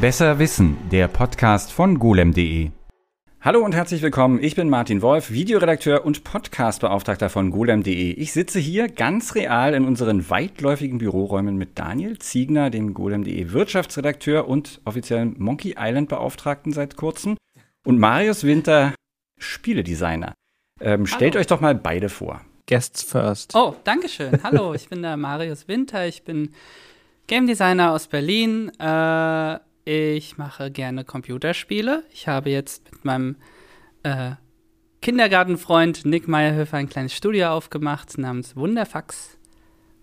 Besser Wissen, der Podcast von golem.de. Hallo und herzlich willkommen. Ich bin Martin Wolf, Videoredakteur und Podcastbeauftragter von golem.de. Ich sitze hier ganz real in unseren weitläufigen Büroräumen mit Daniel Ziegner, dem golem.de Wirtschaftsredakteur und offiziellen Monkey Island Beauftragten seit kurzem und Marius Winter, Spieledesigner. Ähm, stellt euch doch mal beide vor. Guests first. Oh, danke schön. Hallo, ich bin der Marius Winter. Ich bin Game Designer aus Berlin. Äh, ich mache gerne Computerspiele. Ich habe jetzt mit meinem äh, Kindergartenfreund Nick Meyerhöfer ein kleines Studio aufgemacht namens Wunderfax.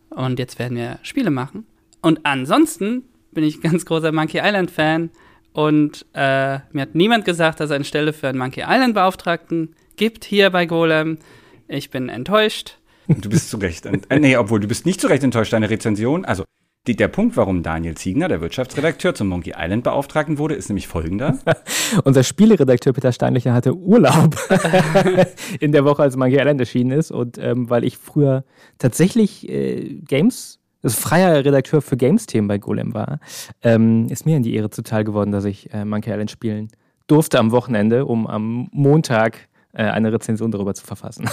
Und jetzt werden wir Spiele machen. Und ansonsten bin ich ganz großer Monkey Island Fan. Und äh, mir hat niemand gesagt, dass es eine Stelle für einen Monkey Island Beauftragten gibt hier bei Golem. Ich bin enttäuscht. Du bist zu Recht. Äh, nee, obwohl du bist nicht zu Recht enttäuscht. Deine Rezension, also die, der Punkt, warum Daniel Ziegner, der Wirtschaftsredakteur, zum Monkey Island Beauftragten wurde, ist nämlich folgender. Unser Spieleredakteur Peter Steinlicher hatte Urlaub in der Woche, als Monkey Island erschienen ist. Und ähm, weil ich früher tatsächlich äh, Games, also freier Redakteur für Games-Themen bei Golem war, ähm, ist mir in die Ehre zuteil geworden, dass ich äh, Monkey Island spielen durfte am Wochenende, um am Montag äh, eine Rezension darüber zu verfassen.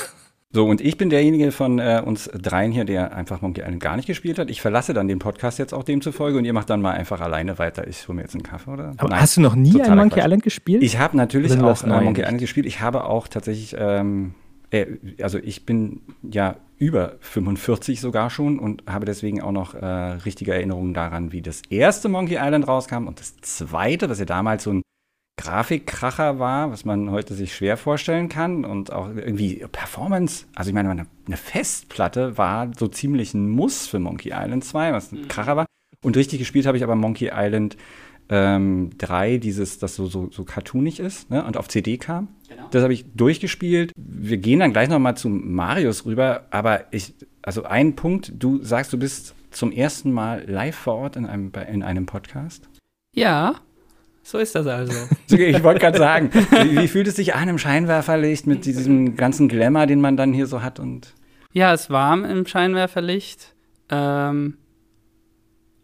So, und ich bin derjenige von äh, uns dreien hier, der einfach Monkey Island gar nicht gespielt hat. Ich verlasse dann den Podcast jetzt auch demzufolge und ihr macht dann mal einfach alleine weiter. Ich hole mir jetzt einen Kaffee, oder? Aber Nein, hast du noch nie ein Monkey Quatsch. Island gespielt? Ich habe natürlich auch äh, Monkey Island gespielt. Ich habe auch tatsächlich, ähm, äh, also ich bin ja über 45 sogar schon und habe deswegen auch noch äh, richtige Erinnerungen daran, wie das erste Monkey Island rauskam und das zweite, was ja damals so ein Grafikkracher war, was man heute sich schwer vorstellen kann und auch irgendwie Performance. Also ich meine, eine, Festplatte war so ziemlich ein Muss für Monkey Island 2, was ein mhm. Kracher war. Und richtig gespielt habe ich aber Monkey Island ähm, 3, dieses, das so, so, so cartoonig ist ne, und auf CD kam. Genau. Das habe ich durchgespielt. Wir gehen dann gleich nochmal zu Marius rüber, aber ich, also ein Punkt, du sagst, du bist zum ersten Mal live vor Ort in einem, in einem Podcast. Ja, so ist das also. Ich wollte gerade sagen, wie, wie, fühlt es sich an im Scheinwerferlicht mit diesem ganzen Glamour, den man dann hier so hat? Und ja, es ist warm im Scheinwerferlicht. Ähm,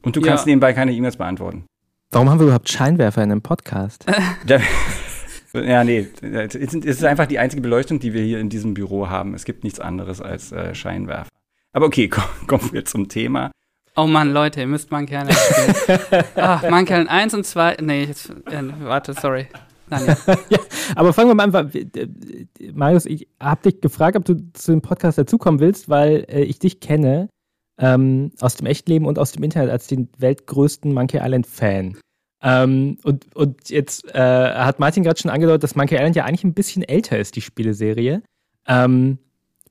und du kannst nebenbei keine E-Mails beantworten. Warum haben wir überhaupt Scheinwerfer in einem Podcast? ja, nee, es ist einfach die einzige Beleuchtung, die wir hier in diesem Büro haben. Es gibt nichts anderes als äh, Scheinwerfer. Aber okay, kommen wir zum Thema. Oh Mann, Leute, ihr müsst Monkey Island spielen. Ach, Monkey Island 1 und 2. Nee, jetzt, äh, warte, sorry. Nein, ja. ja, aber fangen wir mal an. Marius, ich habe dich gefragt, ob du zu dem Podcast dazukommen willst, weil äh, ich dich kenne ähm, aus dem Echtleben und aus dem Internet als den weltgrößten Monkey Island-Fan. Ähm, und, und jetzt äh, hat Martin gerade schon angedeutet, dass Monkey Island ja eigentlich ein bisschen älter ist, die Spieleserie. Ähm,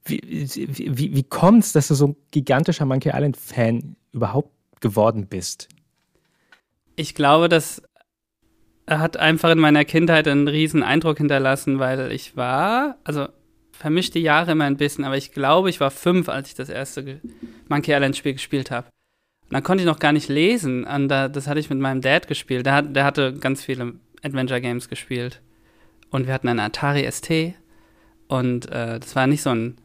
wie, wie, wie kommt es, dass du so ein gigantischer Monkey Island-Fan überhaupt geworden bist? Ich glaube, das hat einfach in meiner Kindheit einen riesen Eindruck hinterlassen, weil ich war, also vermischte Jahre immer ein bisschen, aber ich glaube, ich war fünf, als ich das erste Monkey Island Spiel gespielt habe. Und dann konnte ich noch gar nicht lesen. Und da, das hatte ich mit meinem Dad gespielt. Der, hat, der hatte ganz viele Adventure Games gespielt. Und wir hatten einen Atari ST. Und äh, das war nicht so ein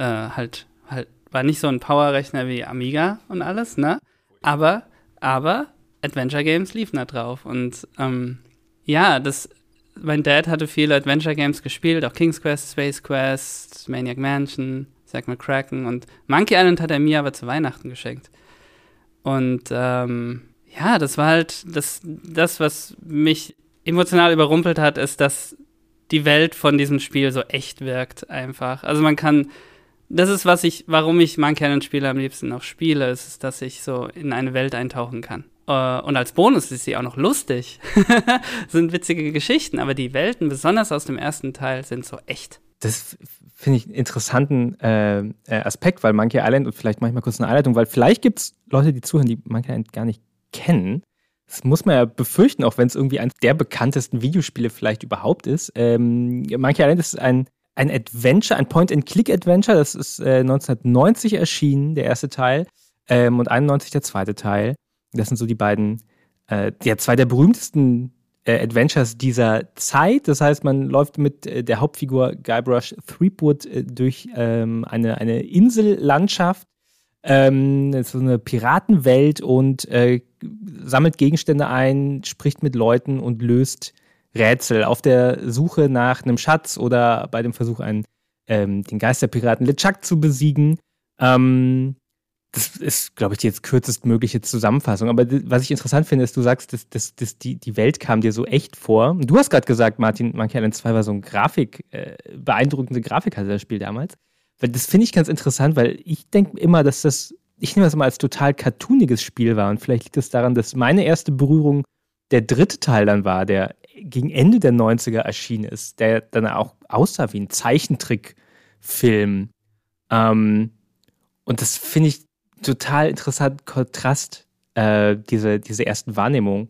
äh, halt halt war nicht so ein Powerrechner wie Amiga und alles, ne? Aber, aber Adventure Games liefen da drauf. Und ähm, ja, das, mein Dad hatte viele Adventure Games gespielt, auch King's Quest, Space Quest, Maniac Mansion, Zack McCracken und Monkey Island hat er mir aber zu Weihnachten geschenkt. Und ähm, ja, das war halt das, das, was mich emotional überrumpelt hat, ist, dass die Welt von diesem Spiel so echt wirkt einfach. Also man kann das ist, was ich, warum ich Monkey Island-Spiele am liebsten noch spiele, ist, dass ich so in eine Welt eintauchen kann. Uh, und als Bonus ist sie auch noch lustig. sind witzige Geschichten, aber die Welten, besonders aus dem ersten Teil, sind so echt. Das finde ich einen interessanten äh, äh, Aspekt, weil Monkey Island, und vielleicht mache ich mal kurz eine Einleitung, weil vielleicht gibt es Leute, die zuhören, die Monkey Island gar nicht kennen. Das muss man ja befürchten, auch wenn es irgendwie eines der bekanntesten Videospiele vielleicht überhaupt ist. Ähm, Monkey Island ist ein ein Adventure, ein Point-and-Click-Adventure. Das ist äh, 1990 erschienen, der erste Teil, ähm, und 91 der zweite Teil. Das sind so die beiden, äh, ja, zwei der berühmtesten äh, Adventures dieser Zeit. Das heißt, man läuft mit äh, der Hauptfigur Guybrush Threepwood äh, durch ähm, eine, eine Insellandschaft. Ähm, so eine Piratenwelt und äh, sammelt Gegenstände ein, spricht mit Leuten und löst Rätsel auf der Suche nach einem Schatz oder bei dem Versuch, einen, ähm, den Geisterpiraten LeChuck zu besiegen. Ähm, das ist, glaube ich, die jetzt kürzestmögliche Zusammenfassung. Aber was ich interessant finde, ist, du sagst, dass, dass, dass die, die Welt kam dir so echt vor. Du hast gerade gesagt, Martin, Monkey Island 2 war so ein Grafik, äh, beeindruckende Grafik hatte das Spiel damals. Weil das finde ich ganz interessant, weil ich denke immer, dass das, ich nehme das mal als total cartooniges Spiel war. Und vielleicht liegt es das daran, dass meine erste Berührung der dritte Teil dann war, der gegen Ende der 90er erschienen ist, der dann auch aussah wie ein Zeichentrickfilm. Ähm, und das finde ich total interessant Kontrast, äh, diese, diese ersten Wahrnehmungen.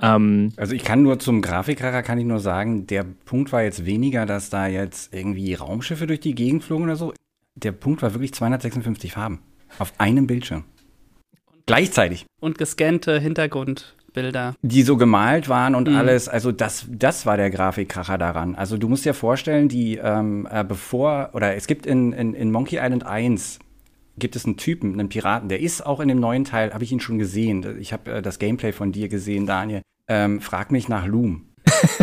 Ähm, also ich kann nur zum Grafikracher kann ich nur sagen, der Punkt war jetzt weniger, dass da jetzt irgendwie Raumschiffe durch die Gegend flogen oder so. Der Punkt war wirklich 256 Farben auf einem Bildschirm. Gleichzeitig. Und gescannte Hintergrundbilder. Die so gemalt waren und mhm. alles. Also das, das war der Grafikkracher daran. Also du musst dir vorstellen, die ähm, äh, bevor, oder es gibt in, in, in Monkey Island 1 gibt es einen Typen, einen Piraten, der ist auch in dem neuen Teil, habe ich ihn schon gesehen. Ich habe äh, das Gameplay von dir gesehen, Daniel. Ähm, frag mich nach Loom.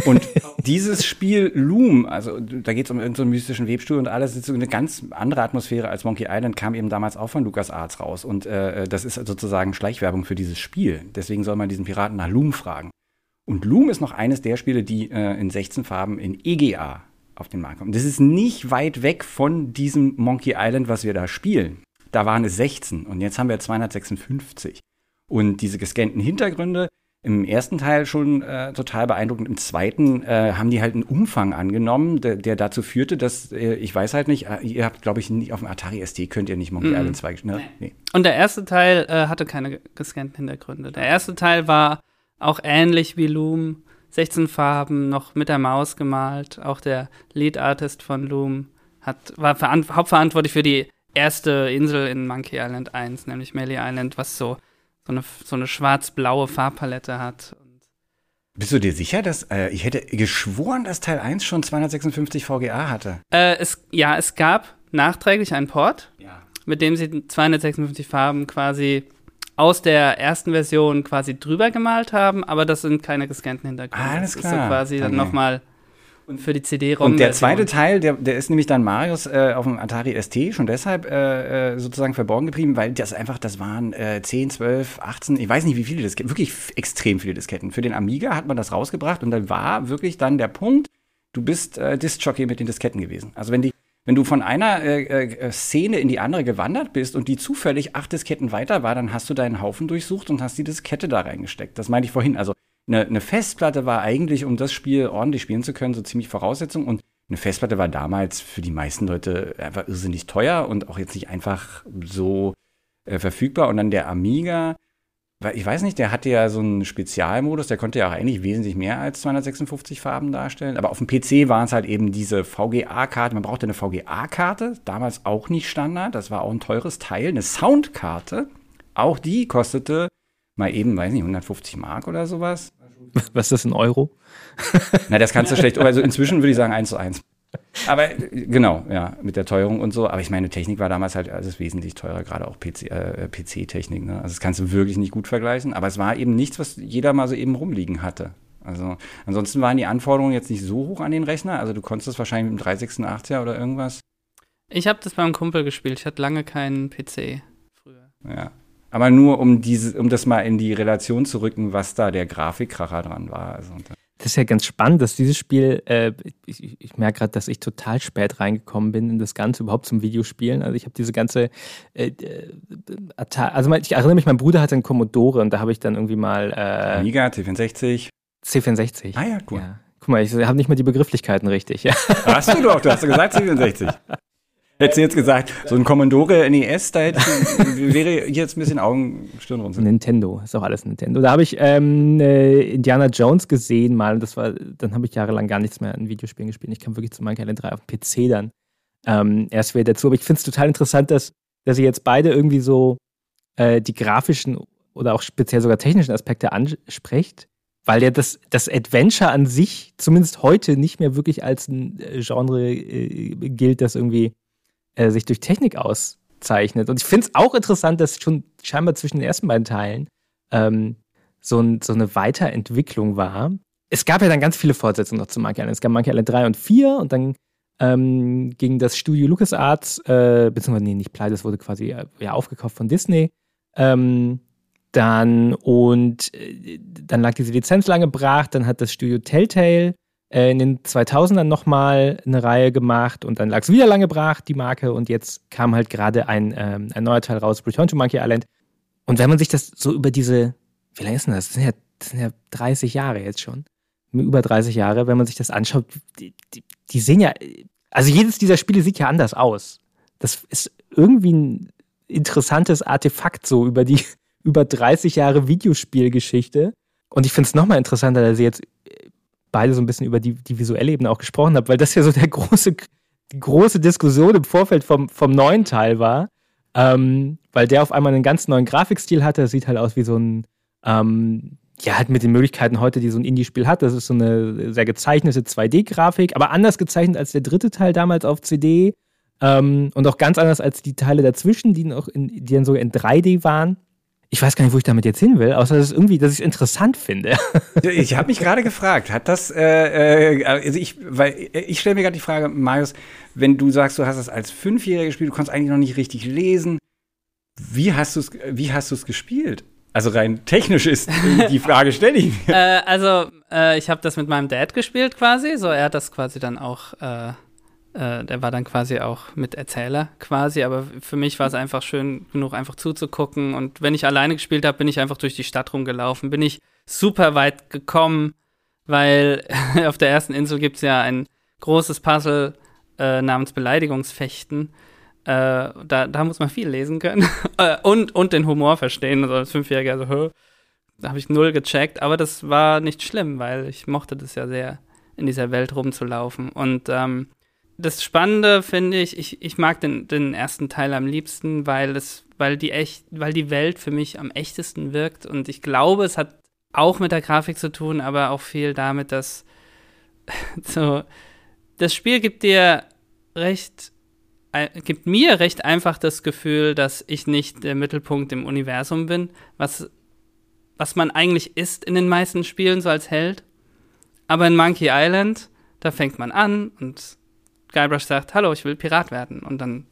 Und dieses Spiel Loom, also da geht es um irgendeinen so mystischen Webstuhl und alles, ist so eine ganz andere Atmosphäre als Monkey Island, kam eben damals auch von LucasArts raus. Und äh, das ist sozusagen Schleichwerbung für dieses Spiel. Deswegen soll man diesen Piraten nach Loom fragen. Und Loom ist noch eines der Spiele, die äh, in 16 Farben in EGA auf den Markt kommen. Das ist nicht weit weg von diesem Monkey Island, was wir da spielen da waren es 16 und jetzt haben wir 256. Und diese gescannten Hintergründe im ersten Teil schon äh, total beeindruckend. Im zweiten äh, haben die halt einen Umfang angenommen, der, der dazu führte, dass, äh, ich weiß halt nicht, äh, ihr habt, glaube ich, nicht auf dem Atari ST könnt ihr nicht Monkey mm Island 2 ne? nee. Und der erste Teil äh, hatte keine gescannten Hintergründe. Der erste Teil war auch ähnlich wie Loom, 16 Farben, noch mit der Maus gemalt. Auch der Lead Artist von Loom hat, war hauptverantwortlich für die erste Insel in Monkey Island 1, nämlich Melee Island, was so, so eine, so eine schwarz-blaue Farbpalette hat. Bist du dir sicher, dass äh, ich hätte geschworen, dass Teil 1 schon 256 VGA hatte? Äh, es, ja, es gab nachträglich einen Port, ja. mit dem sie 256 Farben quasi aus der ersten Version quasi drüber gemalt haben, aber das sind keine gescannten Hintergründe. Alles klar. Das ist so quasi okay. dann nochmal und für die CD-ROM. Und der zweite Teil, der, der ist nämlich dann Marius äh, auf dem Atari ST schon deshalb äh, äh, sozusagen verborgen geblieben, weil das einfach, das waren äh, 10, 12, 18, ich weiß nicht wie viele Disketten, wirklich extrem viele Disketten. Für den Amiga hat man das rausgebracht und dann war wirklich dann der Punkt, du bist äh, Disc-Jockey mit den Disketten gewesen. Also wenn die wenn du von einer äh, äh, Szene in die andere gewandert bist und die zufällig acht Disketten weiter war, dann hast du deinen Haufen durchsucht und hast die Diskette da reingesteckt. Das meinte ich vorhin. Also eine, eine Festplatte war eigentlich, um das Spiel ordentlich spielen zu können, so ziemlich Voraussetzung. Und eine Festplatte war damals für die meisten Leute einfach irrsinnig teuer und auch jetzt nicht einfach so äh, verfügbar. Und dann der Amiga, ich weiß nicht, der hatte ja so einen Spezialmodus, der konnte ja auch eigentlich wesentlich mehr als 256 Farben darstellen. Aber auf dem PC waren es halt eben diese VGA-Karte. Man brauchte eine VGA-Karte, damals auch nicht Standard. Das war auch ein teures Teil. Eine Soundkarte, auch die kostete mal eben, weiß nicht, 150 Mark oder sowas. Was ist das in Euro? Na, das kannst du schlecht. Also inzwischen würde ich sagen 1 zu 1. Aber genau, ja, mit der Teuerung und so. Aber ich meine, Technik war damals halt alles wesentlich teurer, gerade auch PC, äh, PC-Technik. Ne? Also das kannst du wirklich nicht gut vergleichen. Aber es war eben nichts, was jeder mal so eben rumliegen hatte. Also ansonsten waren die Anforderungen jetzt nicht so hoch an den Rechner. Also du konntest das wahrscheinlich mit dem 386er oder irgendwas. Ich habe das beim Kumpel gespielt. Ich hatte lange keinen PC früher. Ja, aber nur um diese, um das mal in die Relation zu rücken, was da der Grafikkracher dran war. Also, das ist ja ganz spannend, dass dieses Spiel, äh, ich, ich merke gerade, dass ich total spät reingekommen bin in das Ganze überhaupt zum Videospielen. Also ich habe diese ganze, äh, äh, also ich erinnere mich, mein Bruder hatte einen Commodore und da habe ich dann irgendwie mal äh, Amiga, C64. C64. Ah ja, cool. Ja. Guck mal, ich habe nicht mal die Begrifflichkeiten richtig. Hast du doch, du hast gesagt C64. Hättest du jetzt gesagt, so ein Commodore NES, da hätte wäre jetzt ein bisschen Augenstirnrunzeln. Nintendo, ist auch alles Nintendo. Da habe ich ähm, äh, Indiana Jones gesehen mal. Das war, dann habe ich jahrelang gar nichts mehr in Videospielen gespielt. Ich kam wirklich zu Monkey Island 3 auf dem PC dann ähm, erst wieder dazu. Aber ich finde es total interessant, dass, dass ihr jetzt beide irgendwie so äh, die grafischen oder auch speziell sogar technischen Aspekte ansprecht. Weil ja das, das Adventure an sich zumindest heute nicht mehr wirklich als ein äh, Genre äh, gilt, das irgendwie äh, sich durch Technik auszeichnet. Und ich finde es auch interessant, dass schon scheinbar zwischen den ersten beiden Teilen ähm, so, ein, so eine Weiterentwicklung war. Es gab ja dann ganz viele Fortsetzungen noch zu Monkey Island. Es gab Monkey Island 3 und 4 und dann ähm, ging das Studio LucasArts, äh, beziehungsweise nee, nicht pleite, das wurde quasi äh, ja, aufgekauft von Disney. Ähm, dann und äh, dann lag diese Lizenz lange brach, dann hat das Studio Telltale äh, in den 2000ern nochmal eine Reihe gemacht und dann lag es wieder lange brach, die Marke, und jetzt kam halt gerade ein, ähm, ein neuer Teil raus, Return to Monkey Island. Und wenn man sich das so über diese, wie lange ist denn das? Das sind ja, das sind ja 30 Jahre jetzt schon. Über 30 Jahre, wenn man sich das anschaut, die, die, die sehen ja, also jedes dieser Spiele sieht ja anders aus. Das ist irgendwie ein interessantes Artefakt so über die über 30 Jahre Videospielgeschichte. Und ich finde es nochmal interessanter, dass ihr jetzt beide so ein bisschen über die, die visuelle Ebene auch gesprochen habt, weil das ja so der große, die große Diskussion im Vorfeld vom, vom neuen Teil war. Ähm, weil der auf einmal einen ganz neuen Grafikstil hatte. Das sieht halt aus wie so ein, ähm, ja, halt mit den Möglichkeiten heute, die so ein Indie-Spiel hat. Das ist so eine sehr gezeichnete 2D-Grafik, aber anders gezeichnet als der dritte Teil damals auf CD. Ähm, und auch ganz anders als die Teile dazwischen, die, noch in, die dann sogar in 3D waren. Ich weiß gar nicht, wo ich damit jetzt hin will, außer dass es irgendwie, dass ich es interessant finde. ich habe mich gerade gefragt, hat das, äh, äh, also ich, weil ich stelle mir gerade die Frage, Marius, wenn du sagst, du hast es als Fünfjähriger gespielt, du konntest eigentlich noch nicht richtig lesen, wie hast du es, wie hast du es gespielt? Also rein technisch ist die Frage stelle ich mir. Äh, also äh, ich habe das mit meinem Dad gespielt quasi, so er hat das quasi dann auch äh, der war dann quasi auch mit Erzähler quasi, aber für mich war es einfach schön genug, einfach zuzugucken. Und wenn ich alleine gespielt habe, bin ich einfach durch die Stadt rumgelaufen, bin ich super weit gekommen, weil auf der ersten Insel gibt es ja ein großes Puzzle äh, namens Beleidigungsfechten. Äh, da, da muss man viel lesen können äh, und, und den Humor verstehen. Also als Fünfjähriger, so, da habe ich null gecheckt, aber das war nicht schlimm, weil ich mochte das ja sehr, in dieser Welt rumzulaufen. Und ähm, das Spannende finde ich, ich, ich mag den, den ersten Teil am liebsten, weil es, weil die echt, weil die Welt für mich am echtesten wirkt. Und ich glaube, es hat auch mit der Grafik zu tun, aber auch viel damit, dass so, das Spiel gibt dir recht, gibt mir recht einfach das Gefühl, dass ich nicht der Mittelpunkt im Universum bin, was, was man eigentlich ist in den meisten Spielen, so als Held. Aber in Monkey Island, da fängt man an und Guybrush sagt, hallo, ich will Pirat werden. Und dann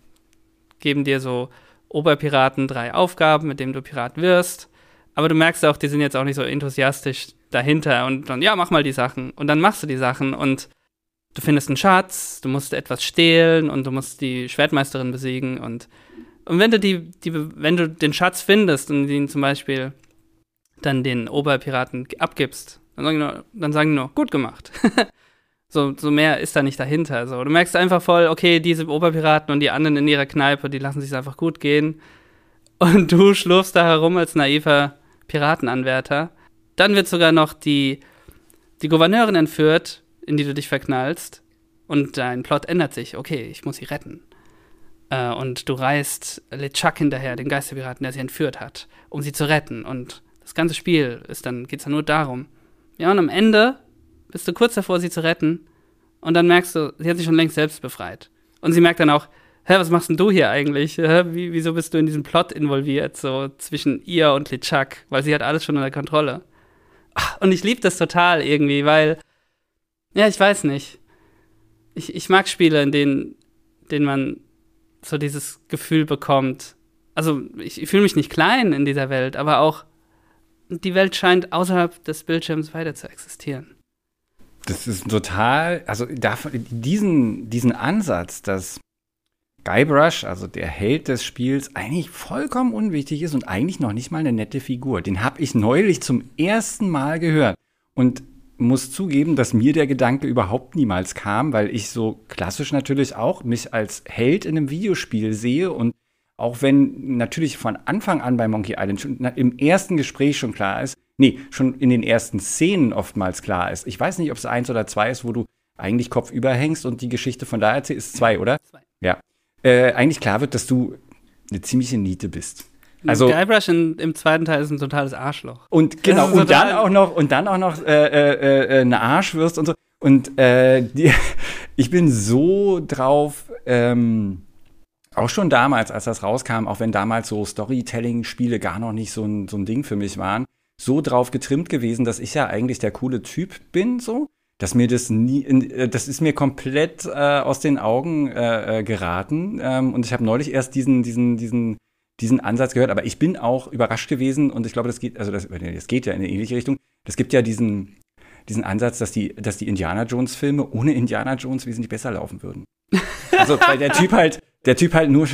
geben dir so Oberpiraten drei Aufgaben, mit denen du Pirat wirst. Aber du merkst auch, die sind jetzt auch nicht so enthusiastisch dahinter und dann, ja, mach mal die Sachen. Und dann machst du die Sachen und du findest einen Schatz, du musst etwas stehlen und du musst die Schwertmeisterin besiegen und, und wenn du die, die, wenn du den Schatz findest und ihn zum Beispiel dann den Oberpiraten abgibst, dann sagen die nur, dann sagen die nur gut gemacht. So, so mehr ist da nicht dahinter. So, du merkst einfach voll, okay, diese Oberpiraten und die anderen in ihrer Kneipe, die lassen sich einfach gut gehen. Und du schlurfst da herum als naiver Piratenanwärter. Dann wird sogar noch die, die Gouverneurin entführt, in die du dich verknallst. Und dein Plot ändert sich. Okay, ich muss sie retten. Äh, und du reist LeChuck hinterher, den Geisterpiraten, der sie entführt hat, um sie zu retten. Und das ganze Spiel ist dann, geht's dann nur darum. Ja, und am Ende bist du kurz davor, sie zu retten. Und dann merkst du, sie hat sich schon längst selbst befreit. Und sie merkt dann auch, hä, was machst denn du hier eigentlich? Hä, wie, wieso bist du in diesem Plot involviert, so zwischen ihr und LeChuck? Weil sie hat alles schon unter Kontrolle. Und ich liebe das total irgendwie, weil, ja, ich weiß nicht. Ich, ich mag Spiele, in denen, denen man so dieses Gefühl bekommt. Also, ich, ich fühle mich nicht klein in dieser Welt, aber auch die Welt scheint außerhalb des Bildschirms weiter zu existieren. Das ist total, also davon, diesen, diesen Ansatz, dass Guybrush, also der Held des Spiels, eigentlich vollkommen unwichtig ist und eigentlich noch nicht mal eine nette Figur. Den habe ich neulich zum ersten Mal gehört und muss zugeben, dass mir der Gedanke überhaupt niemals kam, weil ich so klassisch natürlich auch mich als Held in einem Videospiel sehe und auch wenn natürlich von Anfang an bei Monkey Island schon im ersten Gespräch schon klar ist, nee, schon in den ersten Szenen oftmals klar ist. Ich weiß nicht, ob es eins oder zwei ist, wo du eigentlich Kopf überhängst und die Geschichte von da erzählst. Ist zwei, oder? Zwei. Ja. Äh, eigentlich klar wird, dass du eine ziemliche Niete bist. Also Guybrush in, im zweiten Teil ist ein totales Arschloch. Und genau und dann auch noch und dann auch noch äh, äh, äh, eine Arschwürst und so. Und äh, die, ich bin so drauf. Ähm, auch schon damals, als das rauskam, auch wenn damals so Storytelling-Spiele gar noch nicht so ein, so ein Ding für mich waren, so drauf getrimmt gewesen, dass ich ja eigentlich der coole Typ bin, so. Dass mir das nie, äh, das ist mir komplett äh, aus den Augen äh, äh, geraten. Ähm, und ich habe neulich erst diesen, diesen, diesen, diesen Ansatz gehört, aber ich bin auch überrascht gewesen und ich glaube, das geht, also das, das geht ja in eine ähnliche Richtung. Es gibt ja diesen, diesen Ansatz, dass die, dass die Indiana Jones Filme ohne Indiana Jones wesentlich besser laufen würden. Also weil der Typ halt, der Typ halt nur,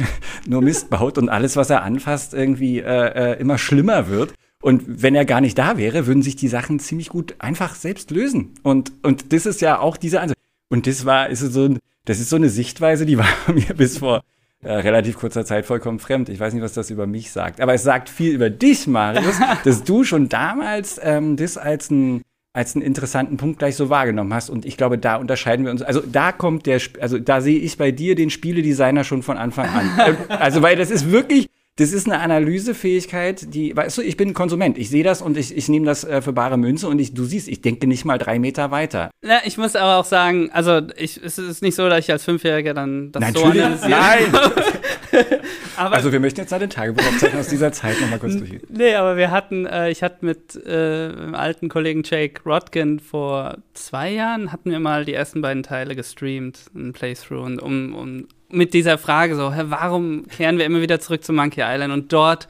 nur Mist baut und alles, was er anfasst, irgendwie äh, äh, immer schlimmer wird. Und wenn er gar nicht da wäre, würden sich die Sachen ziemlich gut einfach selbst lösen. Und, und das ist ja auch diese Ansatz. Und das war, ist so, das ist so eine Sichtweise, die war mir bis vor äh, relativ kurzer Zeit vollkommen fremd. Ich weiß nicht, was das über mich sagt. Aber es sagt viel über dich, Marius, dass du schon damals ähm, das als ein als einen interessanten Punkt gleich so wahrgenommen hast. Und ich glaube, da unterscheiden wir uns. Also da kommt der, also da sehe ich bei dir den Spieledesigner schon von Anfang an. Also weil das ist wirklich, das ist eine Analysefähigkeit, die, weißt du, ich bin Konsument. Ich sehe das und ich, ich nehme das äh, für bare Münze und ich, du siehst, ich denke nicht mal drei Meter weiter. Ja, ich muss aber auch sagen, also ich, es ist nicht so, dass ich als Fünfjähriger dann das Natürlich, so analysiere. Nein! also wir möchten jetzt eine Tagebuchaufzeichnung aus dieser Zeit nochmal kurz durchgehen. Nee, aber wir hatten, äh, ich hatte mit äh, alten Kollegen Jake Rodkin vor zwei Jahren, hatten wir mal die ersten beiden Teile gestreamt, ein Playthrough, und um, um mit dieser Frage so, hä, warum kehren wir immer wieder zurück zu Monkey Island und dort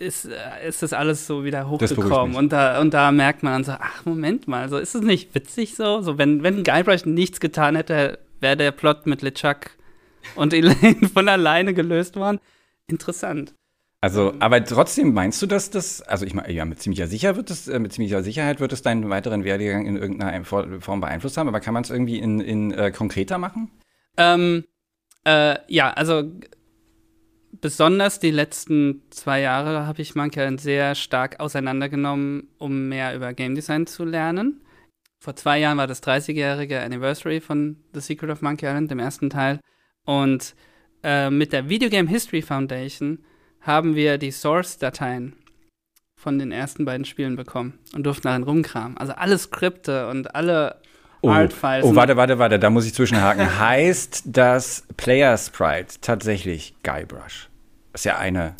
ist, äh, ist das alles so wieder hochgekommen und da, und da merkt man dann so, ach, Moment mal, so ist es nicht witzig so? So, wenn, wenn Guybrush nichts getan hätte, wäre der Plot mit LeChuck und Elaine von alleine gelöst worden. Interessant. Also, aber trotzdem meinst du, dass das, also ich meine, ja, mit ziemlicher Sicherheit wird es, äh, mit ziemlicher Sicherheit wird es deinen weiteren Werdegang in irgendeiner Form beeinflusst haben, aber kann man es irgendwie in, in äh, konkreter machen? Ähm, äh, ja, also besonders die letzten zwei Jahre habe ich Monkey sehr stark auseinandergenommen, um mehr über Game Design zu lernen. Vor zwei Jahren war das 30-jährige Anniversary von The Secret of Monkey Island, dem ersten Teil. Und äh, mit der Video Game History Foundation haben wir die Source-Dateien von den ersten beiden Spielen bekommen und durften darin rumkramen. Also alle Skripte und alle Oh, Artfiles. Oh, warte, warte, warte, da muss ich zwischenhaken. heißt das Player Sprite tatsächlich Guybrush? ist ja eine.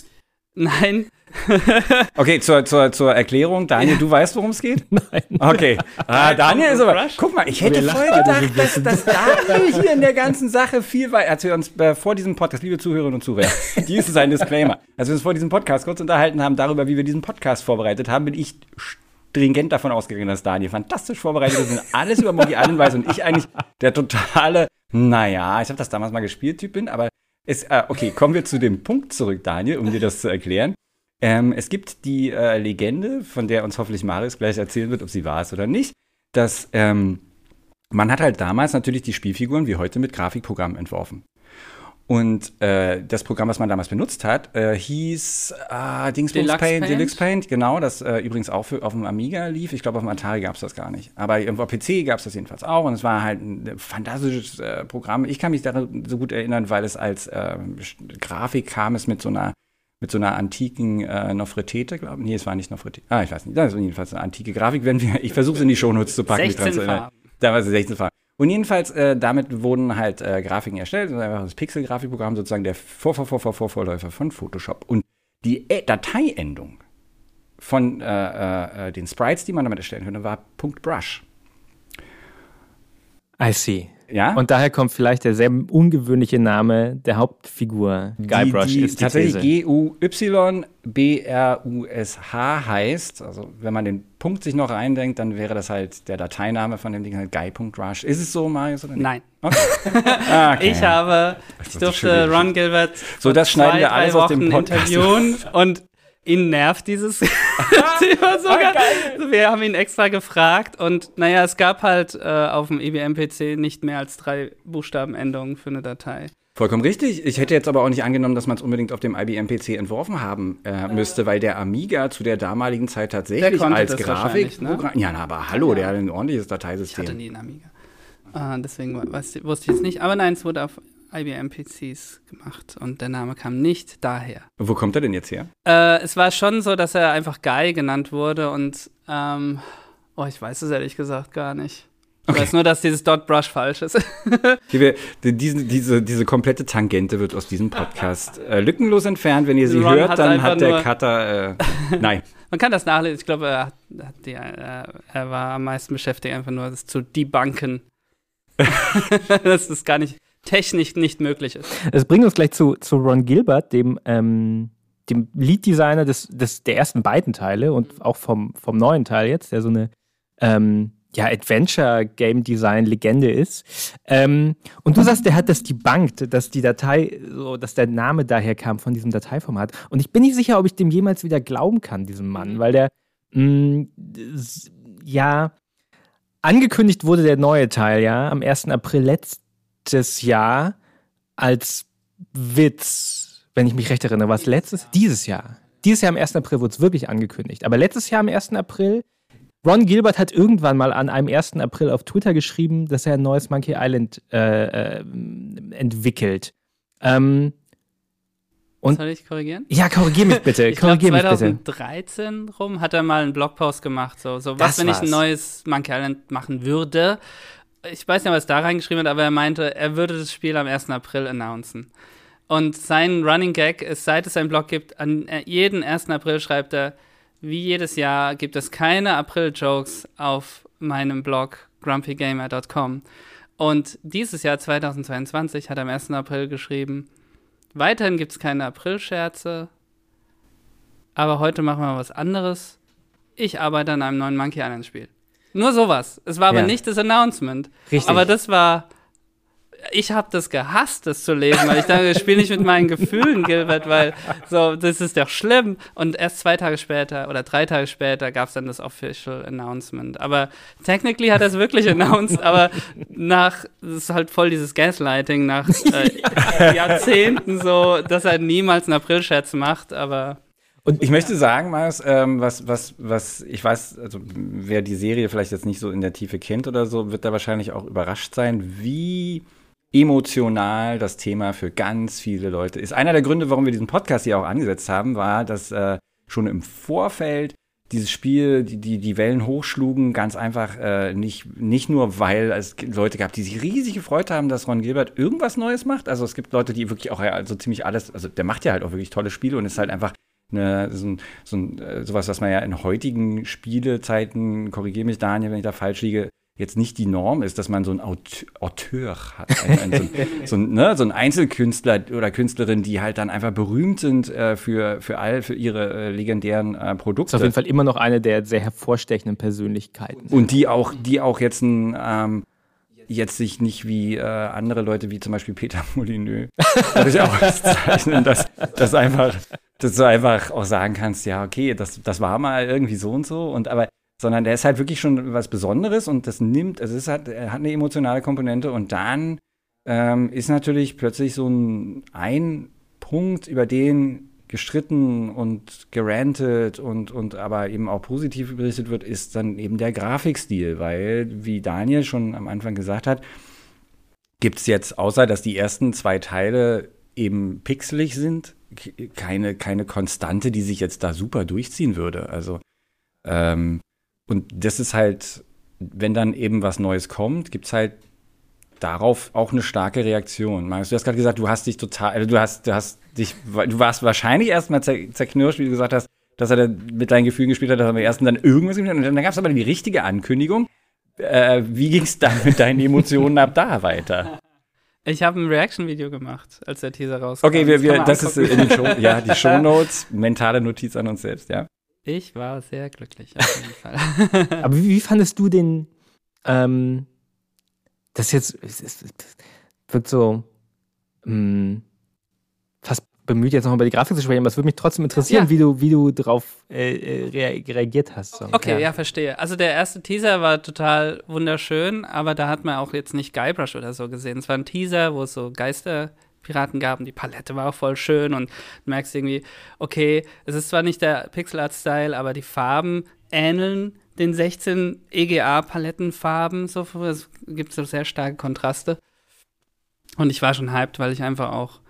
Nein. okay, zur, zur, zur Erklärung. Daniel, du weißt, worum es geht? Nein. Okay. Ah, Daniel ist aber. Guck mal, ich hätte voll gedacht, dass, dass Daniel hier in der ganzen Sache viel weiter. Als wir uns äh, vor diesem Podcast, liebe Zuhörerinnen und Zuhörer, dies ist ein Disclaimer. Als wir uns vor diesem Podcast kurz unterhalten haben darüber, wie wir diesen Podcast vorbereitet haben, bin ich stringent davon ausgegangen, dass Daniel fantastisch vorbereitet ist und alles über Monkey Island weiß und ich eigentlich der totale, naja, ich habe das damals mal gespielt, Typ bin, aber es, äh, okay, kommen wir zu dem Punkt zurück, Daniel, um dir das zu erklären. Ähm, es gibt die äh, Legende, von der uns hoffentlich Marius gleich erzählen wird, ob sie wahr ist oder nicht, dass ähm, man hat halt damals natürlich die Spielfiguren wie heute mit Grafikprogrammen entworfen. Und äh, das Programm, was man damals benutzt hat, äh, hieß äh, Dingsbums Deluxe Paint, Paint? Deluxe Paint, genau, das äh, übrigens auch für, auf dem Amiga lief. Ich glaube, auf dem Atari gab es das gar nicht. Aber irgendwo auf PC gab es das jedenfalls auch. Und es war halt ein fantastisches äh, Programm. Ich kann mich daran so gut erinnern, weil es als äh, Grafik kam es mit so einer mit so einer antiken äh, Nofretete, glaube ich. Nee, es war nicht Nofretete. Ah, ich weiß nicht. Das ist jedenfalls eine antike Grafik. Wenn wir, ich versuche es in die Shownotes zu packen. mich dran 16 zu erinnern. Farben. Da war es 16 Farben. Und jedenfalls, äh, damit wurden halt äh, Grafiken erstellt. Einfach das Pixel-Grafikprogramm, sozusagen der Vor -Vor -Vor -Vor -Vor Vorläufer von Photoshop. Und die äh, Dateiendung von äh, äh, den Sprites, die man damit erstellen konnte, war .brush. I see. Ja? Und daher kommt vielleicht der sehr ungewöhnliche Name der Hauptfigur. Guybrush die, die ist die tatsächlich. G-U-Y-B-R-U-S-H heißt. Also wenn man den Punkt sich noch reindenkt, dann wäre das halt der Dateiname von dem Ding halt guy.rush. Ist es so, Marius? Oder nicht? Nein. Okay. Ah, okay. Ich habe, ich durfte Ron Gilbert So, das schneiden zwei, wir alles aus dem Wochen Podcast. interviewen und ihn nervt dieses Thema sogar. Also wir haben ihn extra gefragt und naja, es gab halt äh, auf dem IBM-PC nicht mehr als drei Buchstabenendungen für eine Datei. Vollkommen richtig. Ich hätte jetzt aber auch nicht angenommen, dass man es unbedingt auf dem IBM-PC entworfen haben äh, müsste, weil der Amiga zu der damaligen Zeit tatsächlich als wahrscheinlich, Grafikprogramm. Ja, na, aber hallo, der hat ein ordentliches Ich hatte Dateisystem. nie einen Amiga. Äh, deswegen weiß, wusste ich es nicht. Aber nein, es wurde auf IBM-PCs gemacht und der Name kam nicht daher. Wo kommt er denn jetzt her? Äh, es war schon so, dass er einfach Guy genannt wurde und ähm, oh, ich weiß es ehrlich gesagt gar nicht. Ich weiß nur, dass dieses Dot Brush falsch ist. Diese, diese, diese komplette Tangente wird aus diesem Podcast äh, lückenlos entfernt. Wenn ihr sie Ron hört, hat dann hat der Cutter. Äh, nein. Man kann das nachlesen. Ich glaube, er, er, er, war am meisten beschäftigt, einfach nur das zu debunken. das gar nicht technisch nicht möglich ist. Das bringt uns gleich zu, zu Ron Gilbert, dem, ähm, dem Lead-Designer des, des, der ersten beiden Teile und auch vom, vom neuen Teil jetzt, der so eine ähm, ja, Adventure-Game-Design-Legende ist. Ähm, und du sagst, der hat das debunked, dass die Datei, so, dass der Name daher kam von diesem Dateiformat. Und ich bin nicht sicher, ob ich dem jemals wieder glauben kann, diesem Mann, weil der, mh, mm, ja, angekündigt wurde der neue Teil, ja, am 1. April letztes Jahr als Witz, wenn ich mich recht erinnere. Was letztes? Dieses Jahr. Dieses Jahr am 1. April wurde es wirklich angekündigt. Aber letztes Jahr am 1. April Ron Gilbert hat irgendwann mal an einem 1. April auf Twitter geschrieben, dass er ein neues Monkey Island äh, äh, entwickelt. Ähm, und Soll ich korrigieren? Ja, korrigier mich bitte. ich korrigier glaub, 2013 bitte. rum hat er mal einen Blogpost gemacht. So, so was, wenn ich ein neues Monkey Island machen würde. Ich weiß nicht, was da reingeschrieben hat, aber er meinte, er würde das Spiel am 1. April announcen. Und sein Running Gag ist, seit es einen Blog gibt, an jeden 1. April schreibt er, wie jedes Jahr gibt es keine April-Jokes auf meinem Blog grumpygamer.com. Und dieses Jahr 2022 hat er am 1. April geschrieben, weiterhin gibt es keine April-Scherze, aber heute machen wir was anderes. Ich arbeite an einem neuen Monkey Island Spiel. Nur sowas. Es war aber ja. nicht das Announcement. Richtig. Aber das war ich habe das gehasst, das zu lesen, weil ich dachte, ich spiele nicht mit meinen Gefühlen, Gilbert, weil so, das ist doch schlimm. Und erst zwei Tage später oder drei Tage später gab es dann das Official Announcement. Aber technically hat er es wirklich announced, aber nach, das ist halt voll dieses Gaslighting, nach äh, Jahrzehnten so, dass er niemals einen April-Scherz macht, aber. Und ich möchte sagen, Marius, ähm, was, was, was, ich weiß, also wer die Serie vielleicht jetzt nicht so in der Tiefe kennt oder so, wird da wahrscheinlich auch überrascht sein, wie emotional das Thema für ganz viele Leute ist. Einer der Gründe, warum wir diesen Podcast hier auch angesetzt haben, war, dass äh, schon im Vorfeld dieses Spiel, die, die, die Wellen hochschlugen, ganz einfach äh, nicht, nicht nur, weil es Leute gab, die sich riesig gefreut haben, dass Ron Gilbert irgendwas Neues macht. Also es gibt Leute, die wirklich auch ja, also ziemlich alles, also der macht ja halt auch wirklich tolle Spiele und ist halt einfach eine, so, ein, so ein, äh, sowas, was man ja in heutigen Spielezeiten, korrigiere mich Daniel, wenn ich da falsch liege, jetzt nicht die Norm ist, dass man so einen Auteur hat. Ein, ein, so, ein, so, ein, ne, so ein Einzelkünstler oder Künstlerin, die halt dann einfach berühmt sind äh, für, für all, für ihre äh, legendären äh, Produkte. Das ist auf jeden Fall immer noch eine der sehr hervorstechenden Persönlichkeiten. Und die auch, die auch jetzt ein, ähm, jetzt sich nicht wie äh, andere Leute, wie zum Beispiel Peter Molyneux, dadurch auszeichnen, dass, dass einfach, dass du einfach auch sagen kannst, ja, okay, das, das war mal irgendwie so und so. Und aber sondern der ist halt wirklich schon was Besonderes und das nimmt, also es hat, er hat eine emotionale Komponente und dann ähm, ist natürlich plötzlich so ein, ein Punkt, über den gestritten und gerantet und, und aber eben auch positiv berichtet wird, ist dann eben der Grafikstil, weil, wie Daniel schon am Anfang gesagt hat, gibt es jetzt, außer dass die ersten zwei Teile eben pixelig sind, keine, keine Konstante, die sich jetzt da super durchziehen würde. Also ähm, und das ist halt, wenn dann eben was Neues kommt, gibt es halt darauf auch eine starke Reaktion. Marius, du hast gerade gesagt, du hast dich total, also du hast, du hast dich, du warst wahrscheinlich erstmal zerknirscht, wie du gesagt hast, dass er mit deinen Gefühlen gespielt hat, dass er am ersten dann irgendwas gespielt hat. Und dann gab es aber die richtige Ankündigung. Äh, wie ging es dann mit deinen Emotionen ab da weiter? Ich habe ein Reaction-Video gemacht, als der Teaser rauskam. Okay, wir, wir, das, das ist in den Show, ja, die Shownotes, mentale Notiz an uns selbst, ja. Ich war sehr glücklich, auf jeden Fall. Aber wie, wie, fandest du den, ähm, das jetzt, es, es, wirkt so, mh, mm, fast bemüht, jetzt nochmal über die Grafik zu sprechen, aber es würde mich trotzdem interessieren, ja. wie du, wie du darauf äh, äh reagiert hast. So. Okay, ja. ja. verstehe. Also der erste Teaser war total wunderschön, aber da hat man auch jetzt nicht Guybrush oder so gesehen. Es war ein Teaser, wo es so Geister Piraten gab und die Palette war auch voll schön und du merkst irgendwie, okay, es ist zwar nicht der Pixel Art Style, aber die Farben ähneln den 16 EGA Palettenfarben, so es gibt so sehr starke Kontraste. Und ich war schon hyped, weil ich einfach auch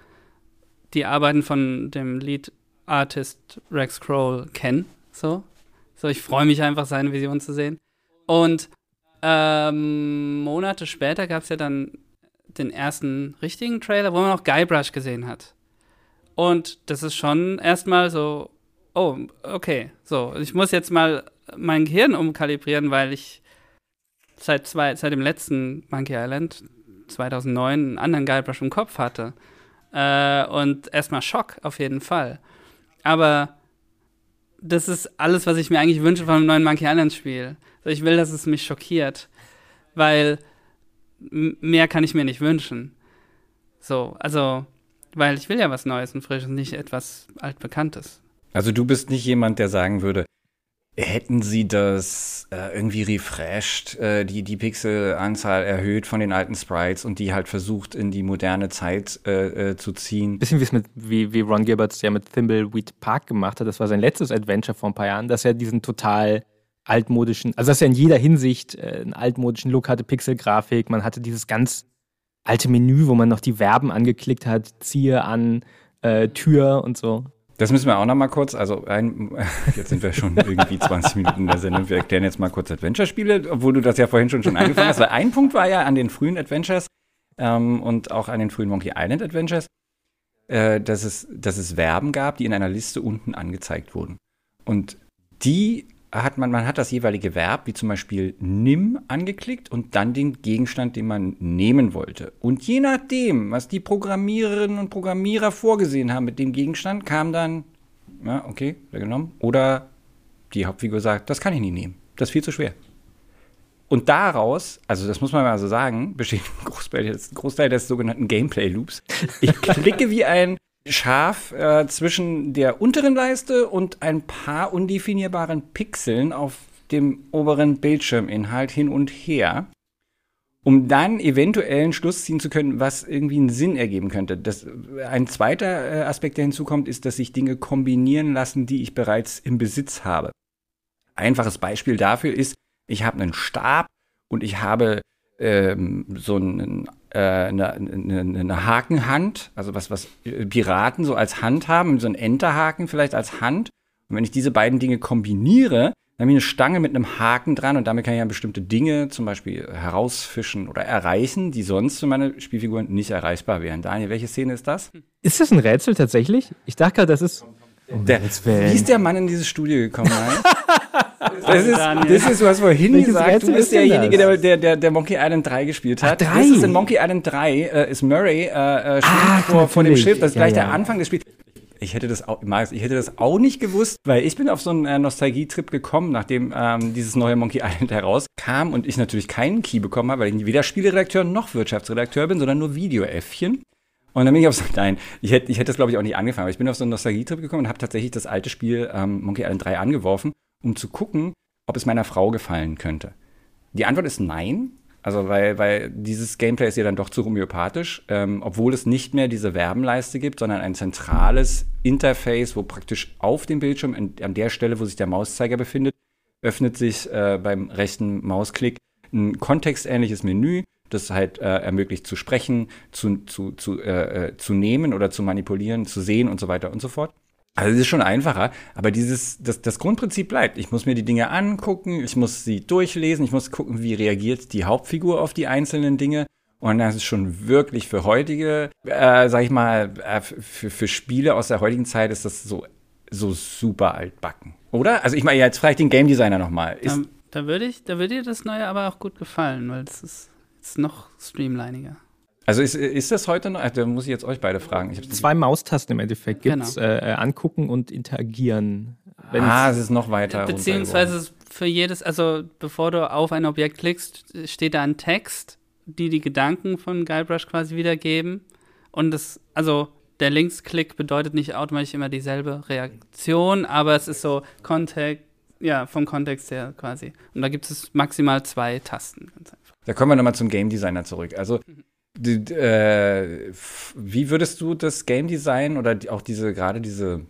die Arbeiten von dem Lead Artist Rex Kroll kenne, so. So, ich freue mich einfach, seine Vision zu sehen. Und ähm, Monate später gab es ja dann den ersten richtigen Trailer, wo man auch Guybrush gesehen hat. Und das ist schon erstmal so, oh, okay, so, ich muss jetzt mal mein Gehirn umkalibrieren, weil ich seit, zwei, seit dem letzten Monkey Island 2009 einen anderen Guybrush im Kopf hatte. Äh, und erstmal Schock auf jeden Fall. Aber das ist alles, was ich mir eigentlich wünsche von einem neuen Monkey Island Spiel. Also ich will, dass es mich schockiert, weil mehr kann ich mir nicht wünschen. So, also, weil ich will ja was Neues und Frisches, nicht etwas altbekanntes. Also du bist nicht jemand, der sagen würde, Hätten sie das äh, irgendwie refreshed, äh, die, die Pixelanzahl erhöht von den alten Sprites und die halt versucht, in die moderne Zeit äh, äh zu ziehen? Bisschen wie es mit, wie, wie Ron Gilberts ja mit Thimbleweed Park gemacht hat. Das war sein letztes Adventure vor ein paar Jahren, dass er diesen total altmodischen, also dass er in jeder Hinsicht äh, einen altmodischen Look hatte, Pixelgrafik. Man hatte dieses ganz alte Menü, wo man noch die Verben angeklickt hat, ziehe an, äh, Tür und so. Das müssen wir auch noch mal kurz, also ein, jetzt sind wir schon irgendwie 20 Minuten in der Sendung, wir erklären jetzt mal kurz Adventure-Spiele, obwohl du das ja vorhin schon, schon angefangen hast, weil ein Punkt war ja an den frühen Adventures ähm, und auch an den frühen Monkey Island Adventures, äh, dass, es, dass es Verben gab, die in einer Liste unten angezeigt wurden. Und die hat man, man hat das jeweilige Verb, wie zum Beispiel nimm, angeklickt und dann den Gegenstand, den man nehmen wollte. Und je nachdem, was die Programmiererinnen und Programmierer vorgesehen haben mit dem Gegenstand, kam dann, ja, okay, genommen. Oder die Hauptfigur sagt, das kann ich nicht nehmen. Das ist viel zu schwer. Und daraus, also das muss man mal so sagen, besteht ein Großteil, Großteil des sogenannten Gameplay-Loops. Ich klicke wie ein scharf äh, zwischen der unteren Leiste und ein paar undefinierbaren Pixeln auf dem oberen Bildschirminhalt hin und her, um dann eventuell einen Schluss ziehen zu können, was irgendwie einen Sinn ergeben könnte. Das, ein zweiter äh, Aspekt, der hinzukommt, ist, dass sich Dinge kombinieren lassen, die ich bereits im Besitz habe. Einfaches Beispiel dafür ist, ich habe einen Stab und ich habe ähm, so einen äh, eine, eine, eine, Hakenhand, also was, was Piraten so als Hand haben, so ein Enterhaken vielleicht als Hand. Und wenn ich diese beiden Dinge kombiniere, dann habe ich eine Stange mit einem Haken dran und damit kann ich ja bestimmte Dinge zum Beispiel herausfischen oder erreichen, die sonst für meine Spielfiguren nicht erreichbar wären. Daniel, welche Szene ist das? Ist das ein Rätsel tatsächlich? Ich dachte gerade, das ist. Der, wie ist der Mann in dieses Studio gekommen? Das ist, das ist, du hast vorhin Welches gesagt, Rätsel du bist derjenige, der, der, der, der Monkey Island 3 gespielt hat. Ach, 3? Das ist in Monkey Island 3, äh, ist Murray, äh, äh, ah, vor, vor dem Schiff, das ist ja, gleich ja. der Anfang des Spiels. Ich hätte das auch, Marius, ich hätte das auch nicht gewusst, weil ich bin auf so einen äh, Nostalgie-Trip gekommen, nachdem ähm, dieses neue Monkey Island herauskam und ich natürlich keinen Key bekommen habe, weil ich weder Spieleredakteur noch Wirtschaftsredakteur bin, sondern nur Videoäffchen. Und dann bin ich auf so, nein, ich hätte, ich hätte das glaube ich auch nicht angefangen, aber ich bin auf so einen Nostalgie-Trip gekommen und habe tatsächlich das alte Spiel ähm, Monkey Island 3 angeworfen, um zu gucken, ob es meiner Frau gefallen könnte. Die Antwort ist nein. Also, weil, weil dieses Gameplay ist ja dann doch zu homöopathisch, ähm, obwohl es nicht mehr diese Verbenleiste gibt, sondern ein zentrales Interface, wo praktisch auf dem Bildschirm, an, an der Stelle, wo sich der Mauszeiger befindet, öffnet sich äh, beim rechten Mausklick ein kontextähnliches Menü, das halt äh, ermöglicht zu sprechen, zu, zu, zu, äh, äh zu nehmen oder zu manipulieren, zu sehen und so weiter und so fort. Also es ist schon einfacher, aber dieses, das, das Grundprinzip bleibt. Ich muss mir die Dinge angucken, ich muss sie durchlesen, ich muss gucken, wie reagiert die Hauptfigur auf die einzelnen Dinge. Und das ist schon wirklich für heutige, äh, sag ich mal, äh, für, für Spiele aus der heutigen Zeit ist das so, so super altbacken. Oder? Also ich meine, jetzt frage ich den Game Designer nochmal. Da, da würde ich, da würde dir das Neue aber auch gut gefallen, weil es ist, ist noch streamliniger. Also ist, ist das heute noch? Da muss ich jetzt euch beide fragen. Zwei Maustasten im Endeffekt gibt es. Genau. Äh, angucken und interagieren. Ah, es ist noch weiter. Beziehungsweise für jedes, also bevor du auf ein Objekt klickst, steht da ein Text, die die Gedanken von Guybrush quasi wiedergeben. Und das, also der Linksklick bedeutet nicht automatisch immer dieselbe Reaktion, aber es ist so Kontext, ja, vom Kontext her quasi. Und da gibt es maximal zwei Tasten. Da kommen wir nochmal zum Game Designer zurück. Also. Die, äh, wie würdest du das Game Design oder auch diese, gerade diese,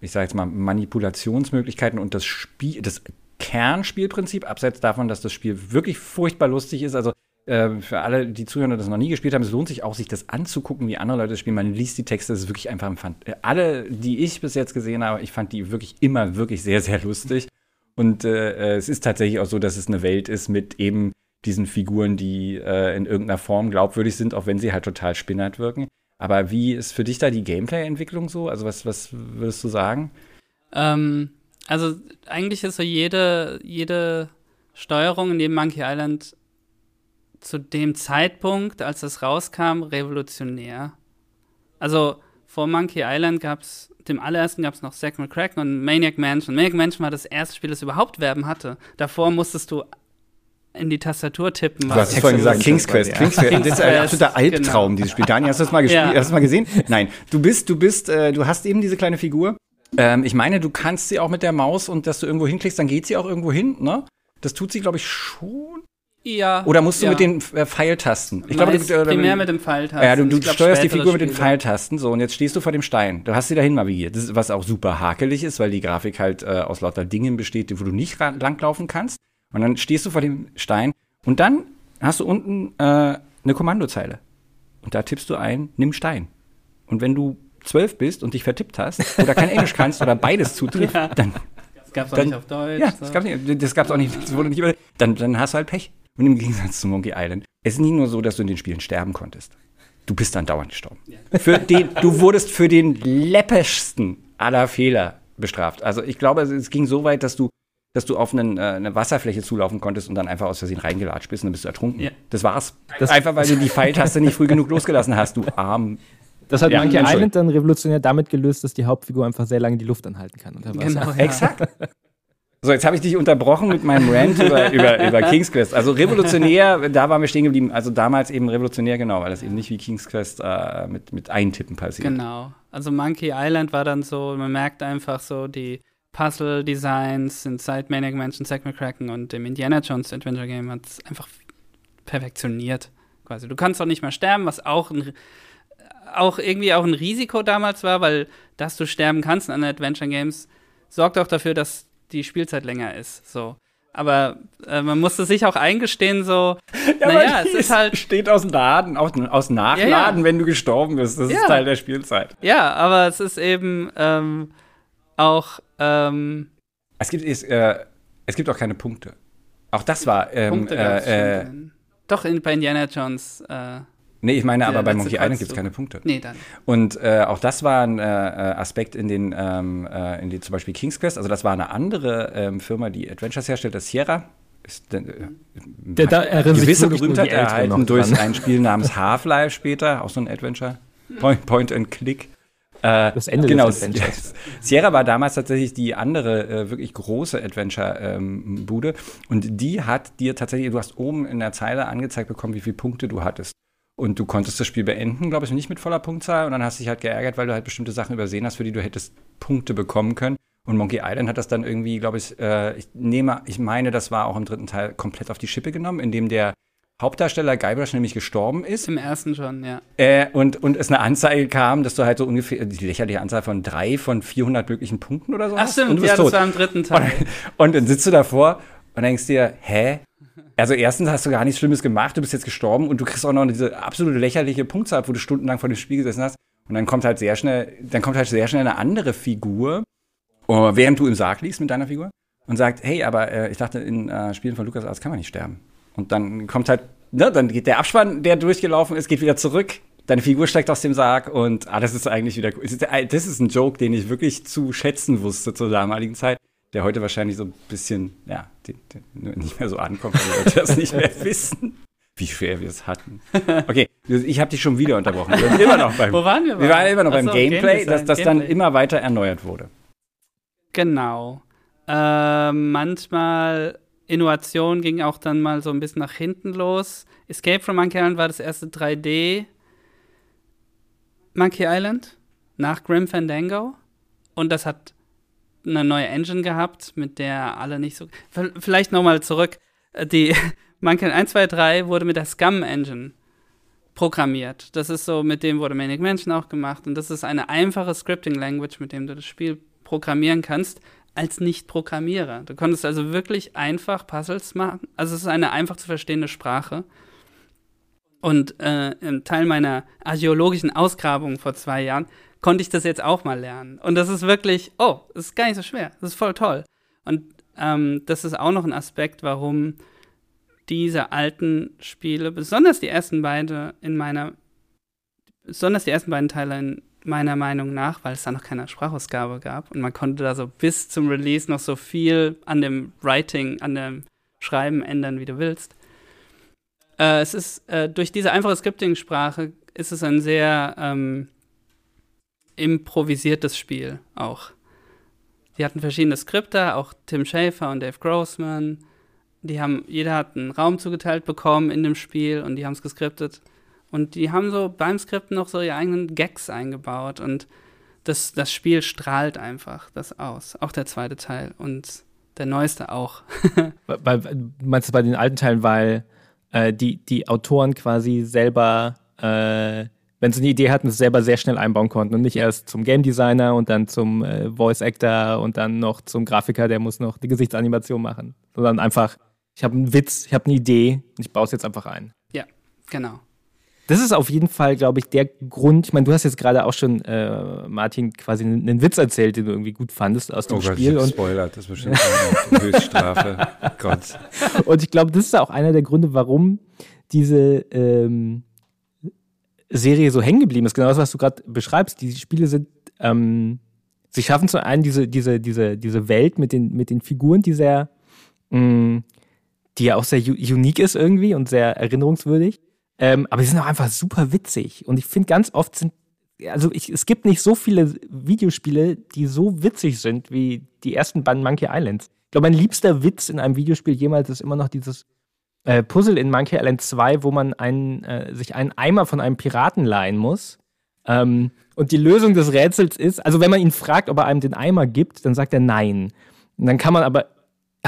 ich sage jetzt mal, Manipulationsmöglichkeiten und das Spiel, das Kernspielprinzip, abseits davon, dass das Spiel wirklich furchtbar lustig ist, also äh, für alle, die Zuhörer das noch nie gespielt haben, es lohnt sich auch, sich das anzugucken, wie andere Leute das spielen. Man liest die Texte, es ist wirklich einfach, fand, äh, alle, die ich bis jetzt gesehen habe, ich fand die wirklich immer wirklich sehr, sehr lustig. Und äh, es ist tatsächlich auch so, dass es eine Welt ist mit eben diesen Figuren, die äh, in irgendeiner Form glaubwürdig sind, auch wenn sie halt total spinnert wirken. Aber wie ist für dich da die Gameplay-Entwicklung so? Also was, was würdest du sagen? Ähm, also eigentlich ist so jede, jede Steuerung in dem Monkey Island zu dem Zeitpunkt, als es rauskam, revolutionär. Also vor Monkey Island gab es, dem allerersten gab es noch Zack McCracken und Maniac Mansion. Maniac Mansion war das erste Spiel, das überhaupt Werben hatte. Davor musstest du in die Tastatur tippen. Du hast es vorhin gesagt, King's Quest. King's Quest. Das ist ein absoluter Albtraum, genau. dieses Spiel. Daniel, hast du das mal gespielt? Ja. Hast du das mal gesehen? Nein. Du bist, du bist, äh, du hast eben diese kleine Figur. Ähm, ich meine, du kannst sie auch mit der Maus und dass du irgendwo hinklickst, dann geht sie auch irgendwo hin, ne? Das tut sie, glaube ich, schon. Ja. Oder musst du ja. mit den äh, Pfeiltasten? Ich glaube, du, äh, primär mit dem Pfeiltasten. Ja, du, du glaub, steuerst die Figur mit den Pfeiltasten. So, und jetzt stehst du vor dem Stein. Du hast sie dahin navigiert. Das ist, was auch super hakelig ist, weil die Grafik halt äh, aus lauter Dingen besteht, wo du nicht langlaufen kannst. Und dann stehst du vor dem Stein und dann hast du unten äh, eine Kommandozeile. Und da tippst du ein, nimm Stein. Und wenn du zwölf bist und dich vertippt hast oder kein Englisch kannst oder beides zutrifft, ja. dann. Das gab's auch dann, nicht auf Deutsch. Ja, das gab's nicht. Das gab's auch nicht. Das wurde nicht über, dann, dann hast du halt Pech. Und im Gegensatz zu Monkey Island, es ist nicht nur so, dass du in den Spielen sterben konntest. Du bist dann dauernd gestorben. Ja. Für den, du wurdest für den läppischsten aller Fehler bestraft. Also ich glaube, es ging so weit, dass du dass du auf einen, äh, eine Wasserfläche zulaufen konntest und dann einfach aus Versehen reingelatscht bist und dann bist du ertrunken. Ja. Das war's. Das einfach weil du die Pfeiltaste nicht früh genug losgelassen hast, du arm. Das hat ja, Monkey Island dann revolutionär damit gelöst, dass die Hauptfigur einfach sehr lange die Luft anhalten kann. Genau, ja. exakt. So, jetzt habe ich dich unterbrochen mit meinem Rant über, über, über King's Quest. Also revolutionär, da waren wir stehen geblieben. Also damals eben revolutionär, genau, weil das eben nicht wie King's Quest äh, mit, mit Eintippen passiert. Genau. Also Monkey Island war dann so, man merkt einfach so, die Puzzle-Designs sind seit Maniac Mansion, Zack McCracken und dem Indiana Jones Adventure Game hat es einfach perfektioniert. Quasi. Du kannst auch nicht mehr sterben, was auch ein, auch irgendwie auch ein Risiko damals war, weil dass du sterben kannst in Adventure Games sorgt auch dafür, dass die Spielzeit länger ist. So. Aber äh, man musste sich auch eingestehen, so, ja, naja, es ist halt. steht aus Laden, aus, aus Nachladen, ja, ja. wenn du gestorben bist. Das ja. ist Teil der Spielzeit. Ja, aber es ist eben ähm, auch. Ähm, es, gibt, es, äh, es gibt auch keine Punkte. Auch das war. Ähm, Punkte äh, äh, Doch, in, bei Indiana Jones. Äh, Nee, ich meine aber bei Monkey Island gibt es keine Punkte. Nee, dann. Und äh, auch das war ein äh, Aspekt in den, ähm, äh, in den zum Beispiel King's Quest. Also das war eine andere ähm, Firma, die Adventures herstellt, das Sierra. Ist, äh, der, da gewisse Berühmtheit erhalten durch ein Spiel namens Half-Life später, auch so ein Adventure. Point, Point and Click. Äh, das Ende genau, des Adventures. Sierra war damals tatsächlich die andere äh, wirklich große Adventure-Bude. Ähm, und die hat dir tatsächlich, du hast oben in der Zeile angezeigt bekommen, wie viele Punkte du hattest. Und du konntest das Spiel beenden, glaube ich, nicht mit voller Punktzahl. Und dann hast du dich halt geärgert, weil du halt bestimmte Sachen übersehen hast, für die du hättest Punkte bekommen können. Und Monkey Island hat das dann irgendwie, glaube ich, äh, ich nehme, ich meine, das war auch im dritten Teil komplett auf die Schippe genommen, indem der Hauptdarsteller Guybrush nämlich gestorben ist. Im ersten schon, ja. Äh, und, und es eine Anzeige kam, dass du halt so ungefähr die lächerliche Anzahl von drei von 400 möglichen Punkten oder so Ach, hast. stimmt, und du bist ja, tot. das war im dritten Teil. Und, und dann sitzt du davor und denkst dir, hä? Also erstens hast du gar nichts Schlimmes gemacht, du bist jetzt gestorben und du kriegst auch noch diese absolute lächerliche Punktzahl, wo du stundenlang vor dem Spiel gesessen hast. Und dann kommt halt sehr schnell, dann kommt halt sehr schnell eine andere Figur, oh, während du im Sarg liegst mit deiner Figur und sagt, hey, aber äh, ich dachte, in äh, Spielen von LucasArts kann man nicht sterben. Und dann kommt halt, ne, dann geht der Abspann, der durchgelaufen ist, geht wieder zurück. Deine Figur steigt aus dem Sarg und ah, das ist eigentlich wieder, das ist ein Joke, den ich wirklich zu schätzen wusste zur damaligen Zeit der heute wahrscheinlich so ein bisschen, ja, den, den nicht mehr so ankommt, weil Leute das nicht mehr wissen. Wie schwer wir es hatten. Okay, ich habe dich schon wieder unterbrochen. Wir sind immer noch beim, Wo waren wir? Wir waren immer noch Achso, beim Gameplay, Game dass das Gameplay. dann immer weiter erneuert wurde. Genau. Äh, manchmal Innovation ging auch dann mal so ein bisschen nach hinten los. Escape from Monkey Island war das erste 3D Monkey Island nach Grim Fandango. Und das hat eine neue Engine gehabt, mit der alle nicht so. Vielleicht nochmal zurück. Äh, die Monkey 1, 2, 3 wurde mit der Scum Engine programmiert. Das ist so, mit dem wurde Manic Mansion auch gemacht. Und das ist eine einfache Scripting Language, mit dem du das Spiel programmieren kannst, als Nicht-Programmierer. Du konntest also wirklich einfach Puzzles machen. Also es ist eine einfach zu verstehende Sprache. Und äh, im Teil meiner archäologischen Ausgrabung vor zwei Jahren konnte ich das jetzt auch mal lernen. Und das ist wirklich, oh, das ist gar nicht so schwer. Das ist voll toll. Und ähm, das ist auch noch ein Aspekt, warum diese alten Spiele, besonders die ersten beiden in meiner, besonders die ersten beiden Teile in meiner Meinung nach, weil es da noch keine Sprachausgabe gab und man konnte da so bis zum Release noch so viel an dem Writing, an dem Schreiben ändern, wie du willst. Äh, es ist äh, durch diese einfache Scripting-Sprache ist es ein sehr ähm, improvisiertes Spiel auch. Die hatten verschiedene Skripte, auch Tim Schafer und Dave Grossman. Die haben, jeder hat einen Raum zugeteilt bekommen in dem Spiel und die haben es geskriptet. Und die haben so beim Skripten noch so ihre eigenen Gags eingebaut und das, das Spiel strahlt einfach das aus. Auch der zweite Teil und der neueste auch. bei, meinst du bei den alten Teilen, weil äh, die, die Autoren quasi selber äh, wenn sie eine Idee hatten, es selber sehr schnell einbauen konnten und nicht erst zum Game Designer und dann zum äh, Voice Actor und dann noch zum Grafiker, der muss noch die Gesichtsanimation machen, sondern einfach, ich habe einen Witz, ich habe eine Idee und ich baue es jetzt einfach ein. Ja, genau. Das ist auf jeden Fall, glaube ich, der Grund. Ich meine, du hast jetzt gerade auch schon, äh, Martin, quasi einen, einen, Witz erzählt, den du irgendwie gut fandest aus dem oh Gott, Spiel. Und Spoiler, das ist bestimmt eine Höchststrafe. Gott. Und ich glaube, das ist auch einer der Gründe, warum diese ähm, Serie so hängen geblieben ist. Genau das, was du gerade beschreibst. Die Spiele sind, ähm, sie schaffen zum einen diese, diese, diese, diese Welt mit den, mit den Figuren, die sehr, mh, mm, die ja auch sehr unique ist irgendwie und sehr erinnerungswürdig. Ähm, aber sie sind auch einfach super witzig. Und ich finde, ganz oft sind, also ich, es gibt nicht so viele Videospiele, die so witzig sind wie die ersten beiden Monkey Islands. Ich glaube, mein liebster Witz in einem Videospiel jemals ist immer noch dieses äh, Puzzle in Monkey Island 2, wo man einen, äh, sich einen Eimer von einem Piraten leihen muss. Ähm, und die Lösung des Rätsels ist, also wenn man ihn fragt, ob er einem den Eimer gibt, dann sagt er nein. Und dann kann man aber,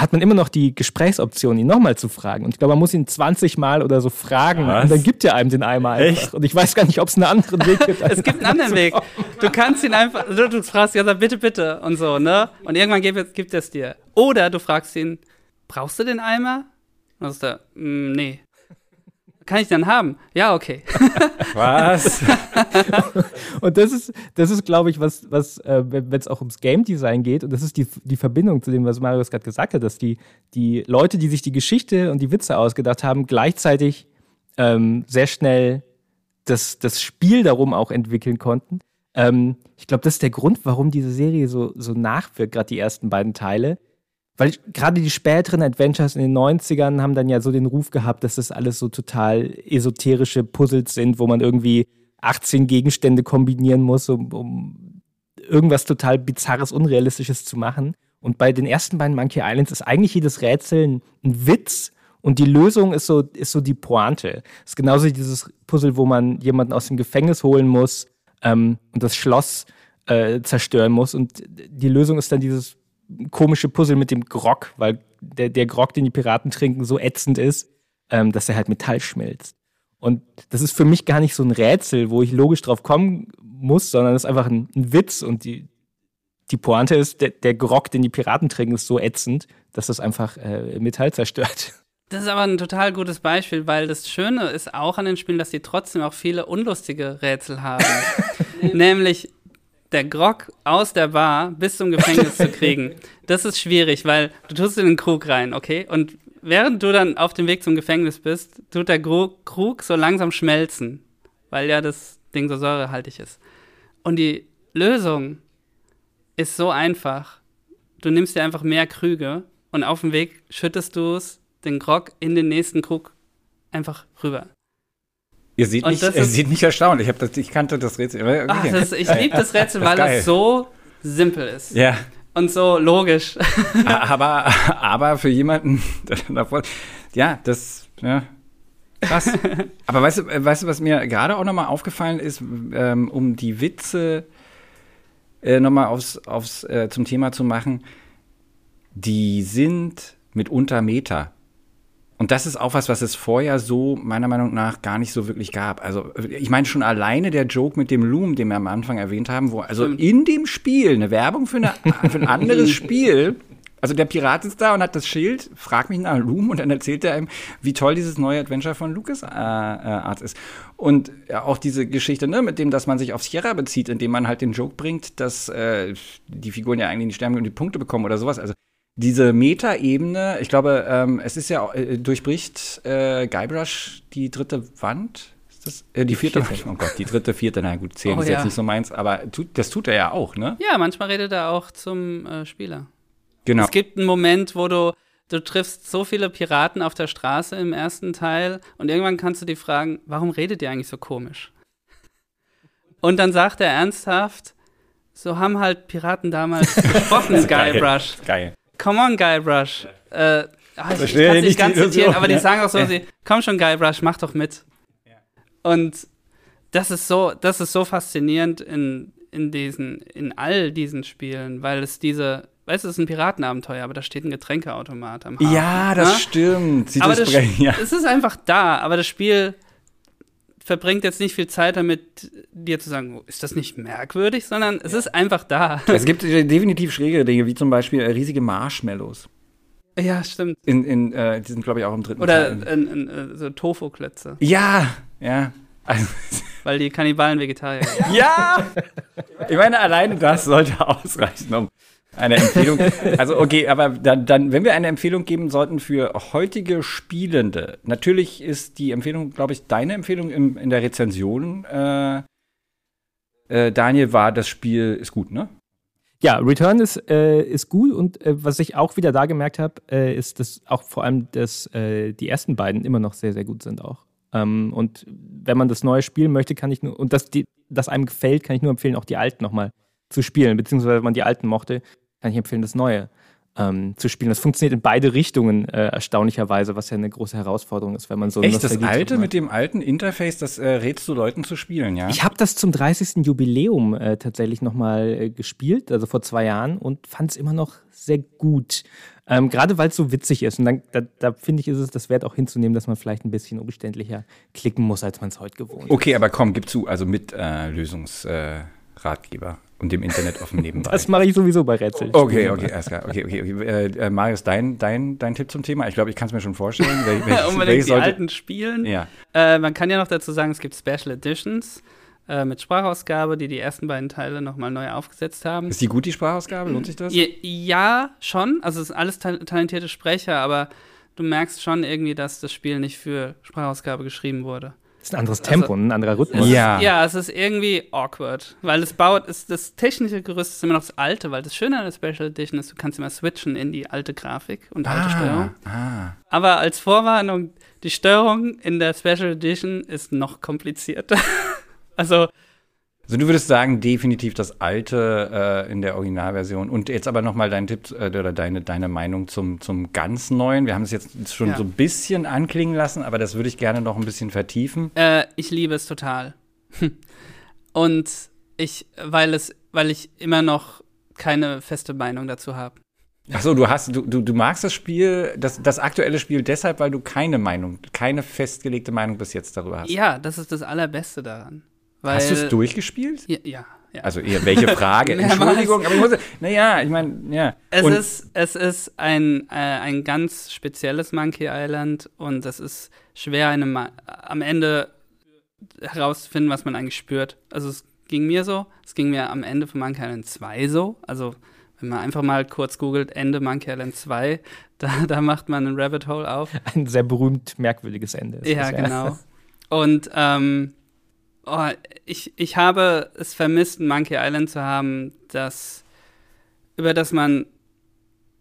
hat man immer noch die Gesprächsoption, ihn nochmal zu fragen. Und ich glaube, man muss ihn 20 Mal oder so fragen Was? und dann gibt er einem den Eimer einfach. Echt? Und ich weiß gar nicht, ob es einen anderen Weg gibt. es gibt einen anderen Weg. Du kannst ihn einfach, du, du fragst ihn, bitte, bitte und so, ne? Und irgendwann gibt, gibt er es dir. Oder du fragst ihn, brauchst du den Eimer? Was ist da? Mm, nee. Kann ich dann haben? Ja, okay. Was? und das ist, das ist, glaube ich, was, was äh, wenn es auch ums Game Design geht, und das ist die, die Verbindung zu dem, was Marius gerade gesagt hat, dass die, die Leute, die sich die Geschichte und die Witze ausgedacht haben, gleichzeitig ähm, sehr schnell das, das Spiel darum auch entwickeln konnten. Ähm, ich glaube, das ist der Grund, warum diese Serie so, so nachwirkt, gerade die ersten beiden Teile weil gerade die späteren Adventures in den 90ern haben dann ja so den Ruf gehabt, dass das alles so total esoterische Puzzles sind, wo man irgendwie 18 Gegenstände kombinieren muss, um, um irgendwas total bizarres, unrealistisches zu machen. Und bei den ersten beiden Monkey Islands ist eigentlich jedes Rätsel ein, ein Witz und die Lösung ist so, ist so die Pointe. Es ist genauso wie dieses Puzzle, wo man jemanden aus dem Gefängnis holen muss ähm, und das Schloss äh, zerstören muss. Und die Lösung ist dann dieses komische Puzzle mit dem Grog, weil der, der Grog, den die Piraten trinken, so ätzend ist, ähm, dass er halt Metall schmilzt. Und das ist für mich gar nicht so ein Rätsel, wo ich logisch drauf kommen muss, sondern es ist einfach ein, ein, Witz und die, die Pointe ist, der, der Grog, den die Piraten trinken, ist so ätzend, dass das einfach äh, Metall zerstört. Das ist aber ein total gutes Beispiel, weil das Schöne ist auch an den Spielen, dass sie trotzdem auch viele unlustige Rätsel haben. Nämlich, der Grog aus der Bar bis zum Gefängnis zu kriegen, das ist schwierig, weil du tust in den Krug rein, okay? Und während du dann auf dem Weg zum Gefängnis bist, tut der Krug so langsam schmelzen, weil ja das Ding so säurehaltig ist. Und die Lösung ist so einfach. Du nimmst dir einfach mehr Krüge und auf dem Weg schüttest du es, den Grog, in den nächsten Krug einfach rüber. Ihr seht, nicht, er sieht nicht erstaunt. Ich, das, ich kannte das Rätsel. Okay. Ach, das, ich liebe das Rätsel, das weil es so simpel ist. Ja. Und so logisch. aber, aber für jemanden, davor, ja, das, ja, krass. aber weißt du, weißt du, was mir gerade auch nochmal aufgefallen ist, ähm, um die Witze äh, nochmal aufs, aufs, äh, zum Thema zu machen, die sind mitunter Meta. Und das ist auch was, was es vorher so meiner Meinung nach gar nicht so wirklich gab. Also ich meine schon alleine der Joke mit dem Loom, den wir am Anfang erwähnt haben, wo also in dem Spiel eine Werbung für, eine, für ein anderes Spiel also der Pirat ist da und hat das Schild, fragt mich nach Loom und dann erzählt er ihm, wie toll dieses neue Adventure von Lucas äh, äh, Arts ist. Und ja, auch diese Geschichte, ne, mit dem, dass man sich auf Sierra bezieht, indem man halt den Joke bringt, dass äh, die Figuren ja eigentlich nicht sterben und die Punkte bekommen oder sowas. Also diese Meta-Ebene, ich glaube, ähm, es ist ja, äh, durchbricht äh, Guybrush die dritte Wand. das? Äh, die vierte? Oh Gott, die dritte, vierte, na gut, zehn oh, ist ja. jetzt nicht so meins, aber tut, das tut er ja auch, ne? Ja, manchmal redet er auch zum äh, Spieler. Genau. Es gibt einen Moment, wo du, du triffst so viele Piraten auf der Straße im ersten Teil und irgendwann kannst du die fragen, warum redet ihr eigentlich so komisch? Und dann sagt er ernsthaft, so haben halt Piraten damals gesprochen, Guybrush. Geil. Come on, Guybrush. Äh, ach, ich, ich kann es nicht ganz zitieren, aber die sagen auch so, sie, komm schon, Guybrush, mach doch mit. Und das ist so, das ist so faszinierend in, in diesen, in all diesen Spielen, weil es diese, weißt du, es ist ein Piratenabenteuer, aber da steht ein Getränkeautomat am Hafen. Ja, das ne? stimmt. Sie aber das, ja. es ist einfach da, aber das Spiel verbringt jetzt nicht viel Zeit damit, dir zu sagen, ist das nicht merkwürdig, sondern es ja. ist einfach da. Es gibt definitiv schrägere Dinge, wie zum Beispiel äh, riesige Marshmallows. Ja, stimmt. In, in, äh, die sind, glaube ich, auch im dritten Oder Teil. In, in, in, so Tofu-Klötze. Ja, ja. Also, Weil die Kannibalen Vegetarier sind. ja! Ich meine, alleine das sollte ausreichen, um eine Empfehlung. Also, okay, aber dann, dann, wenn wir eine Empfehlung geben sollten für heutige Spielende, natürlich ist die Empfehlung, glaube ich, deine Empfehlung im, in der Rezension. Äh, äh, Daniel war, das Spiel ist gut, ne? Ja, Return ist, äh, ist gut und äh, was ich auch wieder da gemerkt habe, äh, ist, dass auch vor allem dass, äh, die ersten beiden immer noch sehr, sehr gut sind auch. Ähm, und wenn man das neue spielen möchte, kann ich nur, und das, die, das einem gefällt, kann ich nur empfehlen, auch die alten nochmal zu spielen, beziehungsweise wenn man die alten mochte, kann ich empfehlen, das neue ähm, zu spielen. Das funktioniert in beide Richtungen äh, erstaunlicherweise, was ja eine große Herausforderung ist, wenn man so Echt, das alte mit dem alten Interface, das äh, rätst du Leuten zu spielen, ja? Ich habe das zum 30. Jubiläum äh, tatsächlich nochmal äh, gespielt, also vor zwei Jahren, und fand es immer noch sehr gut. Ähm, Gerade weil es so witzig ist. Und dann, da, da finde ich, ist es das wert auch hinzunehmen, dass man vielleicht ein bisschen umständlicher klicken muss, als man es heute gewohnt ist. Okay, aber komm, gib zu, also mit äh, Lösungsratgeber und dem Internet offen nebenbei. Das mache ich sowieso bei Rätseln. Okay, okay, alles klar. Okay, okay, okay. Äh, äh, Marius, dein, dein, dein Tipp zum Thema? Ich glaube, ich kann es mir schon vorstellen. Wel welches, Unbedingt die alten Spielen. Ja. Äh, man kann ja noch dazu sagen, es gibt Special Editions äh, mit Sprachausgabe, die die ersten beiden Teile nochmal neu aufgesetzt haben. Ist die gut, die Sprachausgabe? Lohnt sich das? Ja, ja schon. Also es sind alles ta talentierte Sprecher, aber du merkst schon irgendwie, dass das Spiel nicht für Sprachausgabe geschrieben wurde. Ist ein anderes Tempo, also, ein anderer Rhythmus. Ja. ja, es ist irgendwie awkward, weil es baut, ist, das technische Gerüst ist immer noch das alte, weil das Schöne an der Special Edition ist, du kannst immer switchen in die alte Grafik und alte ah, Steuerung. Ah. Aber als Vorwarnung, die Steuerung in der Special Edition ist noch komplizierter. also also du würdest sagen, definitiv das alte äh, in der Originalversion. Und jetzt aber nochmal dein Tipp äh, oder deine, deine Meinung zum, zum ganz neuen. Wir haben es jetzt schon ja. so ein bisschen anklingen lassen, aber das würde ich gerne noch ein bisschen vertiefen. Äh, ich liebe es total. Und ich, weil es, weil ich immer noch keine feste Meinung dazu habe. Achso, du hast, du, du, du magst das Spiel, das, das aktuelle Spiel deshalb, weil du keine Meinung, keine festgelegte Meinung bis jetzt darüber hast. Ja, das ist das Allerbeste daran. Weil, Hast du es durchgespielt? Ja, ja, ja. Also eher welche Frage? Entschuldigung, aber ich muss, naja, ich meine, ja. Es ist, es ist ein, äh, ein ganz spezielles Monkey Island und es ist schwer, eine, am Ende herauszufinden, was man eigentlich spürt. Also es ging mir so, es ging mir am Ende von Monkey Island 2 so. Also wenn man einfach mal kurz googelt, Ende Monkey Island 2, da, da macht man ein Rabbit Hole auf. Ein sehr berühmt merkwürdiges Ende. Ja, genau. Und ähm, oh, ich, ich habe es vermisst, ein Monkey Island zu haben, das, über das man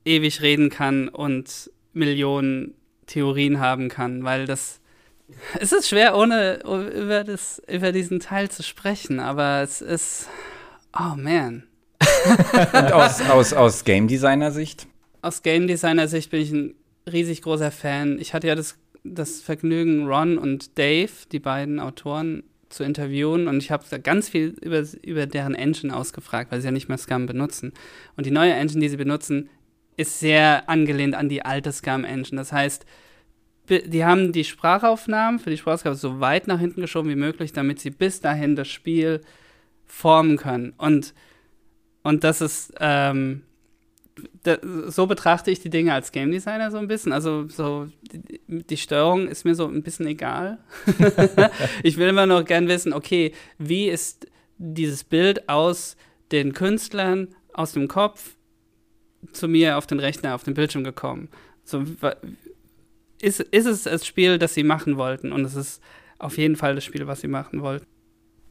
ewig reden kann und Millionen Theorien haben kann, weil das es ist schwer, ohne über, das, über diesen Teil zu sprechen, aber es ist. Oh man. Und aus, aus, aus Game Designer Sicht? Aus Game Designer Sicht bin ich ein riesig großer Fan. Ich hatte ja das, das Vergnügen, Ron und Dave, die beiden Autoren, zu interviewen und ich habe ganz viel über, über deren Engine ausgefragt, weil sie ja nicht mehr Scum benutzen. Und die neue Engine, die sie benutzen, ist sehr angelehnt an die alte Scum-Engine. Das heißt, die haben die Sprachaufnahmen für die Sprachausgabe so weit nach hinten geschoben wie möglich, damit sie bis dahin das Spiel formen können. Und, und das ist, ähm, so betrachte ich die Dinge als Game Designer so ein bisschen. Also so die, die Steuerung ist mir so ein bisschen egal. ich will immer noch gern wissen, okay, wie ist dieses Bild aus den Künstlern aus dem Kopf zu mir auf den Rechner, auf den Bildschirm gekommen? So, ist, ist es das Spiel, das sie machen wollten? Und es ist auf jeden Fall das Spiel, was sie machen wollten.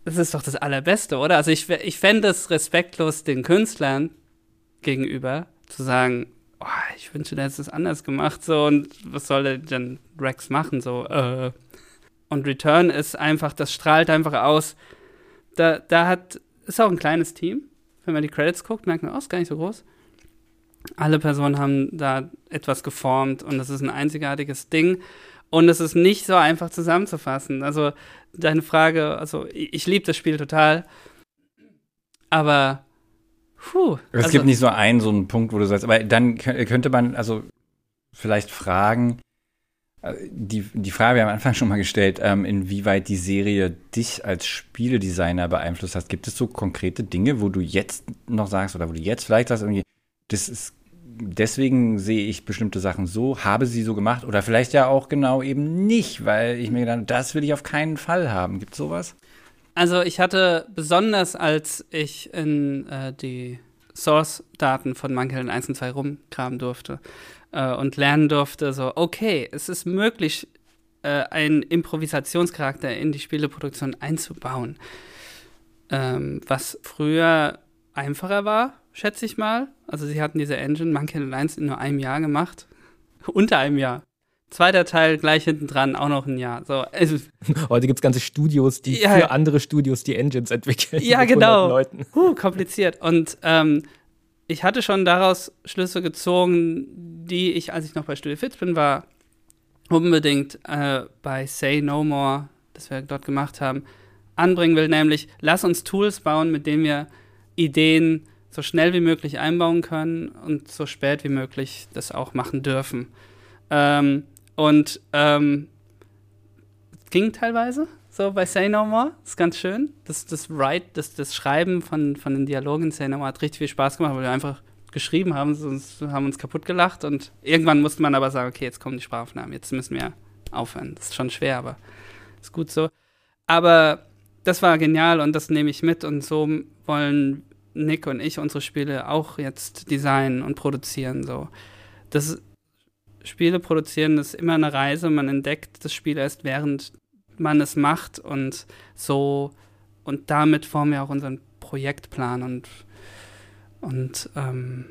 Das ist doch das Allerbeste, oder? Also ich, ich fände es respektlos den Künstlern gegenüber, zu sagen, oh, ich wünsche, der hätte es anders gemacht, so, und was soll der denn Rex machen, so, äh. Und Return ist einfach, das strahlt einfach aus. Da, da hat, ist auch ein kleines Team. Wenn man die Credits guckt, merkt man, oh, ist gar nicht so groß. Alle Personen haben da etwas geformt und das ist ein einzigartiges Ding. Und es ist nicht so einfach zusammenzufassen. Also, deine Frage, also, ich, ich liebe das Spiel total. Aber, puh. Es also, gibt nicht so einen, so einen Punkt, wo du sagst, aber dann könnte man also vielleicht fragen, äh, die, die Frage, wir haben am Anfang schon mal gestellt, ähm, inwieweit die Serie dich als Spieledesigner beeinflusst hat. Gibt es so konkrete Dinge, wo du jetzt noch sagst oder wo du jetzt vielleicht sagst, irgendwie, das ist deswegen sehe ich bestimmte Sachen so, habe sie so gemacht oder vielleicht ja auch genau eben nicht, weil ich mir gedacht habe, das will ich auf keinen Fall haben. Gibt es sowas? Also ich hatte besonders, als ich in äh, die Source-Daten von Monkey 1 und 2 rumkramen durfte äh, und lernen durfte, so, okay, es ist möglich, äh, einen Improvisationscharakter in die Spieleproduktion einzubauen. Ähm, was früher einfacher war, schätze ich mal. Also sie hatten diese Engine, Monkey Island 1 in nur einem Jahr gemacht. Unter einem Jahr. Zweiter Teil gleich hinten dran, auch noch ein Jahr. So, also, Heute gibt es ganze Studios, die ja, für andere Studios die Engines entwickeln. Ja, genau. Huh, kompliziert. Und ähm, ich hatte schon daraus Schlüsse gezogen, die ich, als ich noch bei Studio Fitz bin, war unbedingt äh, bei Say No More, das wir dort gemacht haben, anbringen will, nämlich lass uns Tools bauen, mit denen wir Ideen so schnell wie möglich einbauen können und so spät wie möglich das auch machen dürfen. Ähm, und ähm, ging teilweise so bei Say No More. Das ist ganz schön. Das, das Write, das, das Schreiben von, von den Dialogen in Say No More hat richtig viel Spaß gemacht, weil wir einfach geschrieben haben, sonst haben uns kaputt gelacht und irgendwann musste man aber sagen, okay, jetzt kommen die Sprachaufnahmen, jetzt müssen wir aufhören. Das ist schon schwer, aber ist gut so. Aber das war genial und das nehme ich mit und so wollen Nick und ich unsere Spiele auch jetzt designen und produzieren. So. Das Spiele produzieren ist immer eine Reise. Man entdeckt das Spiel erst während man es macht und so und damit formen wir auch unseren Projektplan und und ähm,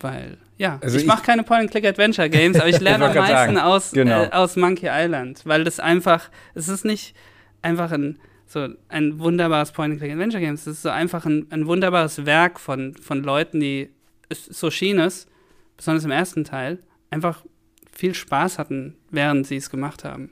weil ja, also ich, ich mache keine Point-and-Click-Adventure-Games, aber ich lerne am meisten aus, genau. äh, aus Monkey Island, weil das einfach, es ist nicht einfach ein so ein wunderbares Point-and-Click-Adventure-Game. Es ist so einfach ein, ein wunderbares Werk von, von Leuten, die, so schien es, besonders im ersten Teil, einfach viel Spaß hatten, während sie es gemacht haben.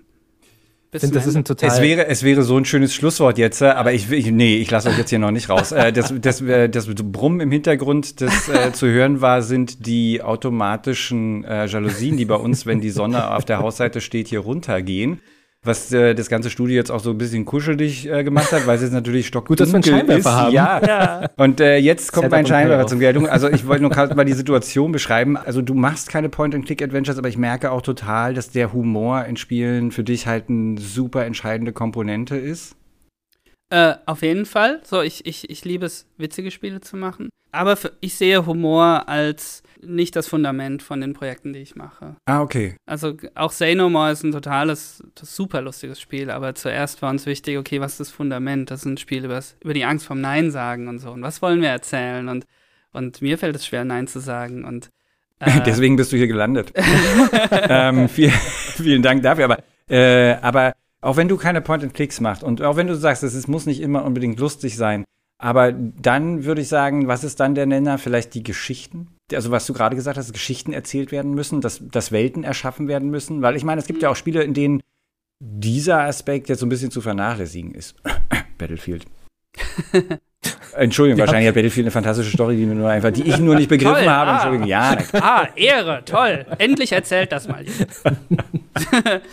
Bis das ist ein total es wäre, es wäre so ein schönes Schlusswort jetzt, äh, aber ich, ich nee, ich lasse euch jetzt hier noch nicht raus. Äh, das, das, das Brummen im Hintergrund, das äh, zu hören war, sind die automatischen äh, Jalousien, die bei uns, wenn die Sonne auf der Hausseite steht, hier runtergehen was äh, das ganze Studio jetzt auch so ein bisschen kuschelig äh, gemacht hat, weil es jetzt natürlich stockdunkel Gut, dass wir einen Scheinwerfer ist. haben. Ja. ja. Und äh, jetzt kommt mein Scheinwerfer zum Geltung. Also ich wollte nur gerade mal die Situation beschreiben. Also du machst keine Point-and-Click-Adventures, aber ich merke auch total, dass der Humor in Spielen für dich halt eine super entscheidende Komponente ist. Äh, auf jeden Fall. So, ich, ich, ich liebe es, witzige Spiele zu machen. Aber für, ich sehe Humor als nicht das Fundament von den Projekten, die ich mache. Ah, okay. Also auch Say No More ist ein totales, super lustiges Spiel, aber zuerst war uns wichtig, okay, was ist das Fundament? Das ist ein Spiel übers, über die Angst vom Nein sagen und so. Und was wollen wir erzählen? Und, und mir fällt es schwer, Nein zu sagen. Und äh, Deswegen bist du hier gelandet. ähm, viel, vielen Dank dafür. Aber, äh, aber auch wenn du keine Point-and-Clicks machst und auch wenn du sagst, es muss nicht immer unbedingt lustig sein, aber dann würde ich sagen, was ist dann der Nenner? Vielleicht die Geschichten? Also, was du gerade gesagt hast, Geschichten erzählt werden müssen, dass, dass Welten erschaffen werden müssen. Weil ich meine, es gibt ja auch Spiele, in denen dieser Aspekt jetzt so ein bisschen zu vernachlässigen ist. Battlefield. Entschuldigung, ja. wahrscheinlich hat Battlefield eine fantastische Story, die, nur einfach, die ich nur nicht begriffen toll, habe. Ah. Entschuldigung, ja. Ah, Ehre, toll. Endlich erzählt das mal.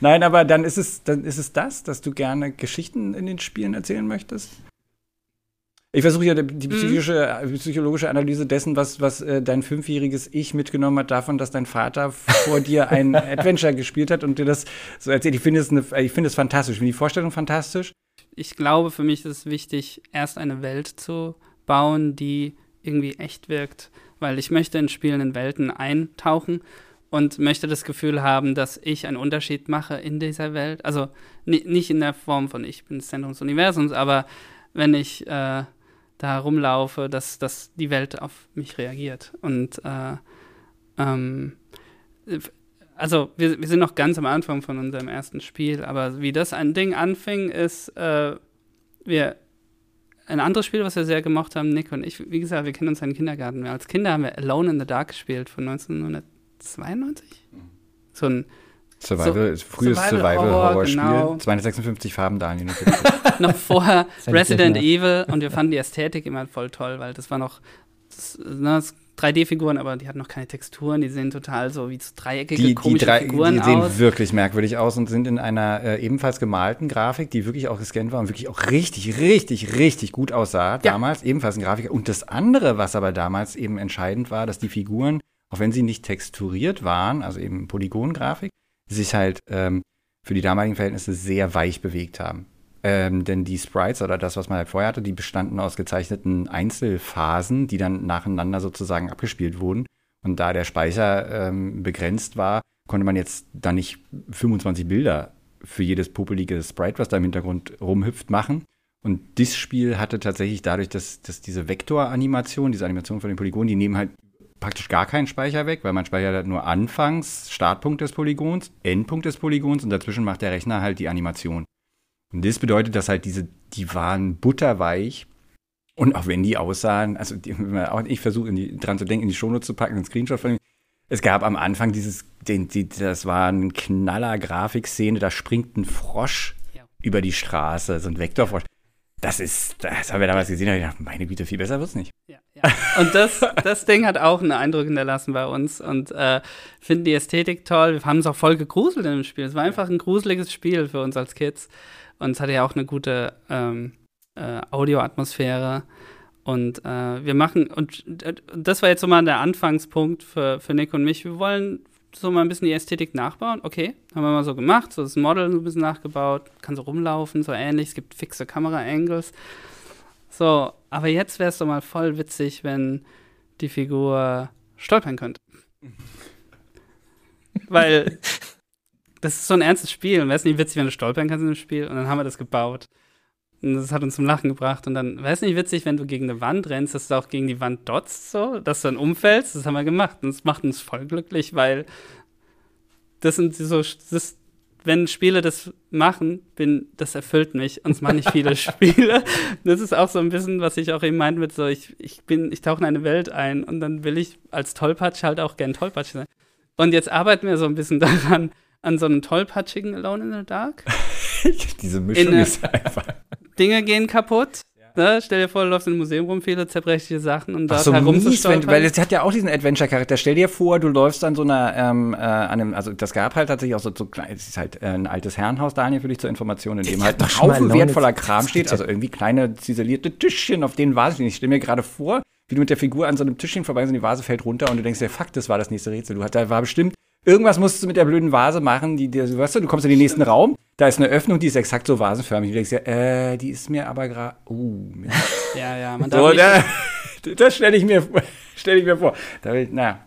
Nein, aber dann ist es, dann ist es das, dass du gerne Geschichten in den Spielen erzählen möchtest? Ich versuche ja die mhm. psychische, mhm. psychologische Analyse dessen, was, was äh, dein fünfjähriges Ich mitgenommen hat, davon, dass dein Vater vor dir ein Adventure gespielt hat und dir das so erzählt. Ich finde es, eine, ich finde es fantastisch. Ich finde die Vorstellung fantastisch. Ich glaube, für mich ist es wichtig, erst eine Welt zu bauen, die irgendwie echt wirkt. Weil ich möchte in spielenden Welten eintauchen und möchte das Gefühl haben, dass ich einen Unterschied mache in dieser Welt. Also nicht in der Form von ich bin das Zentrum des Universums, aber wenn ich äh, da rumlaufe, dass, dass die Welt auf mich reagiert. Und äh, ähm, also wir, wir sind noch ganz am Anfang von unserem ersten Spiel, aber wie das ein Ding anfing, ist, äh, wir ein anderes Spiel, was wir sehr gemocht haben, Nick und ich, wie gesagt, wir kennen uns einen Kindergarten. Als Kinder haben wir Alone in the Dark gespielt von 1900 92? So ein Survival, so, frühes Survival-Horror-Spiel. Survival genau. 256 Farben, Daniel. noch vorher Resident Evil und wir fanden die Ästhetik immer voll toll, weil das war noch das, ne, 3D-Figuren, aber die hatten noch keine Texturen, die sehen total so wie dreieckige, die, komische die drei, Figuren Die sehen aus. wirklich merkwürdig aus und sind in einer äh, ebenfalls gemalten Grafik, die wirklich auch gescannt war und wirklich auch richtig, richtig, richtig gut aussah ja. damals. Ebenfalls ein Grafiker. Und das andere, was aber damals eben entscheidend war, dass die Figuren auch wenn sie nicht texturiert waren, also eben Polygongrafik, sich halt ähm, für die damaligen Verhältnisse sehr weich bewegt haben. Ähm, denn die Sprites oder das, was man halt vorher hatte, die bestanden aus gezeichneten Einzelphasen, die dann nacheinander sozusagen abgespielt wurden. Und da der Speicher ähm, begrenzt war, konnte man jetzt dann nicht 25 Bilder für jedes popelige Sprite, was da im Hintergrund rumhüpft, machen. Und das Spiel hatte tatsächlich dadurch, dass, dass diese Vektoranimation, diese Animation von den Polygonen, die nehmen halt praktisch gar keinen Speicher weg, weil man speichert halt nur Anfangs, Startpunkt des Polygons, Endpunkt des Polygons und dazwischen macht der Rechner halt die Animation. Und das bedeutet, dass halt diese, die waren butterweich und auch wenn die aussahen, also die, ich versuche dran zu denken, in die Shownotes zu packen, einen Screenshot von. Es gab am Anfang dieses, den, die, das war eine knaller Grafikszene, da springt ein Frosch ja. über die Straße, so ein Vektorfrosch das ist, das haben wir damals gesehen, habe ich gedacht, meine Güte, viel besser wird es nicht. Ja, ja. Und das, das Ding hat auch einen Eindruck hinterlassen bei uns und äh, finden die Ästhetik toll. Wir haben es auch voll gegruselt in dem Spiel. Es war einfach ein gruseliges Spiel für uns als Kids. Und es hatte ja auch eine gute ähm, äh, Audioatmosphäre. Und äh, wir machen, und das war jetzt so mal der Anfangspunkt für, für Nick und mich. Wir wollen so mal ein bisschen die Ästhetik nachbauen. Okay, haben wir mal so gemacht. So das Model so ein bisschen nachgebaut. Kann so rumlaufen, so ähnlich. Es gibt fixe Kamera-Angles. So, aber jetzt wäre es doch mal voll witzig, wenn die Figur stolpern könnte. Weil das ist so ein ernstes Spiel. Und wäre es nicht witzig, wenn du stolpern kannst in dem Spiel? Und dann haben wir das gebaut. Und das hat uns zum Lachen gebracht. Und dann wäre es nicht witzig, wenn du gegen eine Wand rennst, dass du auch gegen die Wand dotzt, so, dass du dann umfällst. Das haben wir gemacht. Und das macht uns voll glücklich, weil das sind so, das, wenn Spiele das machen, bin, das erfüllt mich. Und es machen nicht viele Spiele. Das ist auch so ein bisschen, was ich auch eben meinte mit so, ich, ich bin, ich tauche in eine Welt ein und dann will ich als Tollpatsch halt auch gern Tollpatsch sein. Und jetzt arbeiten wir so ein bisschen daran, an so einem tollpatschigen Alone in the Dark. Diese Mischung ist einfach. Dinge gehen kaputt. Ne? Stell dir vor, du läufst in einem Museum rum, viele zerbrechliche Sachen und da so, herumzustolpern. Weil es hat ja auch diesen Adventure-Charakter. Stell dir vor, du läufst an so einer, ähm, äh, an einem, also das gab halt tatsächlich auch so, so es ist halt äh, ein altes Herrenhaus, Daniel, für dich zur Information, in dem halt ein Haufen wertvoller Kram steht, also irgendwie kleine ziselierte Tischchen, auf denen war es nicht. Ich stell mir gerade vor, wie du mit der Figur an so einem Tischchen vorbei und die Vase fällt runter und du denkst, ja, fuck, das war das nächste Rätsel. Du hat, da war bestimmt Irgendwas musst du mit der blöden Vase machen, die dir, weißt du, du kommst in den nächsten Raum, da ist eine Öffnung, die ist exakt so vasenförmig. Du denkst ja, äh, die ist mir aber gerade, uh, ja, ja, man darf so, da, das stelle ich mir, stelle ich mir vor. Da will, na,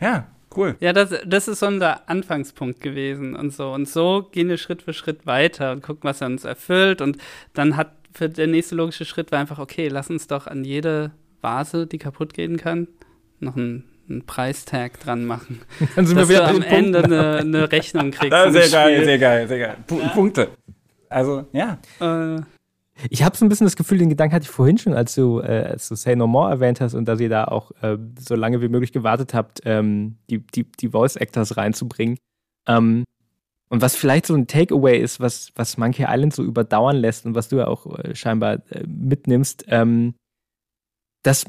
ja, cool. Ja, das, das ist so unser Anfangspunkt gewesen und so. Und so gehen wir Schritt für Schritt weiter und gucken, was er uns erfüllt. Und dann hat für der nächste logische Schritt war einfach, okay, lass uns doch an jede Vase, die kaputt gehen kann, noch ein einen Preistag dran machen. Dann sind dass wir wieder du am Ende eine, eine, Rechnung kriegst. Ja, sehr geil, sehr geil, sehr geil. P ja. Punkte. Also, ja. Äh, ich habe so ein bisschen das Gefühl, den Gedanken hatte ich vorhin schon, als du, äh, als du Say No More erwähnt hast und dass ihr da auch äh, so lange wie möglich gewartet habt, ähm, die, die, die Voice Actors reinzubringen. Ähm, und was vielleicht so ein Takeaway ist, was, was Monkey Island so überdauern lässt und was du ja auch äh, scheinbar äh, mitnimmst, ähm, dass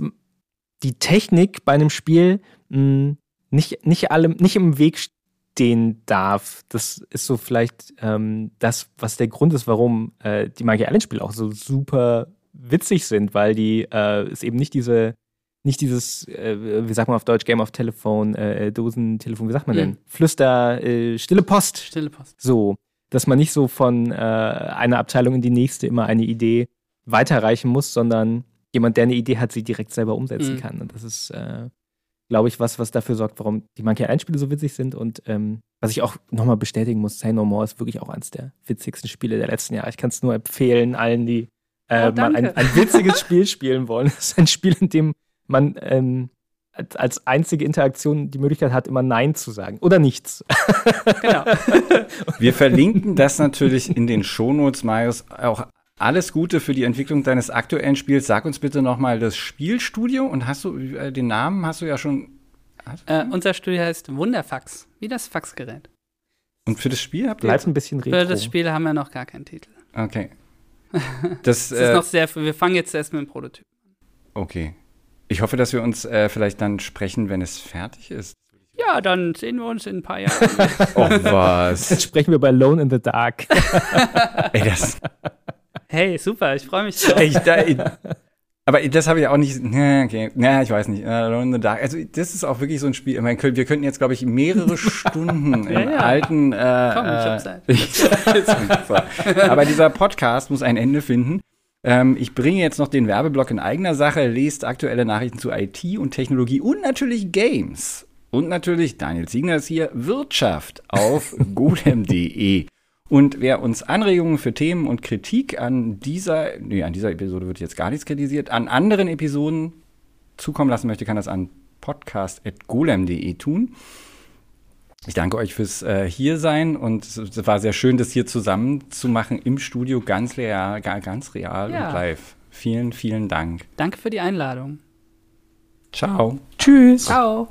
die Technik bei einem Spiel mh, hm, nicht, nicht, allem, nicht im Weg stehen darf. Das ist so vielleicht ähm, das, was der Grund ist, warum äh, die Monkey Island-Spiele auch so super witzig sind, weil die äh, es eben nicht diese nicht dieses, äh, wie sagt man auf Deutsch, Game of Telephone, äh, Dosentelefon, wie sagt man mhm. denn? Flüster, äh, stille Post. Stille Post. So, dass man nicht so von äh, einer Abteilung in die nächste immer eine Idee weiterreichen muss, sondern jemand, der eine Idee hat, sie direkt selber umsetzen mhm. kann. Und das ist, äh, glaube ich, was, was dafür sorgt, warum die Monkey Island-Spiele so witzig sind. Und ähm, was ich auch nochmal bestätigen muss, Say No More ist wirklich auch eines der witzigsten Spiele der letzten Jahre. Ich kann es nur empfehlen, allen, die äh, oh, mal ein, ein, witziges Spiel spielen wollen. Es ist ein Spiel, in dem man ähm, als, als, einzige Interaktion die Möglichkeit hat, immer Nein zu sagen oder nichts. Genau. Wir verlinken das natürlich in den Shownotes, Marius. Auch alles Gute für die Entwicklung deines aktuellen Spiels. Sag uns bitte nochmal das Spielstudio und hast du äh, den Namen hast du ja schon. Äh, unser Studio heißt Wunderfax, wie das Faxgerät. Und für das Spiel habt ihr. Bleibt ein bisschen retro. Für das Spiel haben wir noch gar keinen Titel. Okay. Das, das ist äh, noch sehr. Wir fangen jetzt erst mit dem Prototyp Okay. Ich hoffe, dass wir uns äh, vielleicht dann sprechen, wenn es fertig ist. Ja, dann sehen wir uns in ein paar Jahren. oh, was? Jetzt sprechen wir bei Lone in the Dark. Ey, das. Hey, super, ich freue mich drauf. Ich, da, ich, aber das habe ich auch nicht. Ne, okay, na, ich weiß nicht. Alone in the Dark. Also das ist auch wirklich so ein Spiel. Ich meine, wir könnten jetzt, glaube ich, mehrere Stunden ja, im ja. alten. Äh, Komm, ich habe Zeit. aber dieser Podcast muss ein Ende finden. Ähm, ich bringe jetzt noch den Werbeblock in eigener Sache, lest aktuelle Nachrichten zu IT und Technologie und natürlich Games. Und natürlich, Daniel Ziegner ist hier, Wirtschaft auf golem.de. Und wer uns Anregungen für Themen und Kritik an dieser, nee, an dieser Episode wird jetzt gar nichts kritisiert, an anderen Episoden zukommen lassen möchte, kann das an podcast.golem.de tun. Ich danke euch fürs äh, Hiersein und es war sehr schön, das hier zusammen zu machen im Studio, ganz real, ganz real ja. und live. Vielen, vielen Dank. Danke für die Einladung. Ciao. Tschüss. Ciao.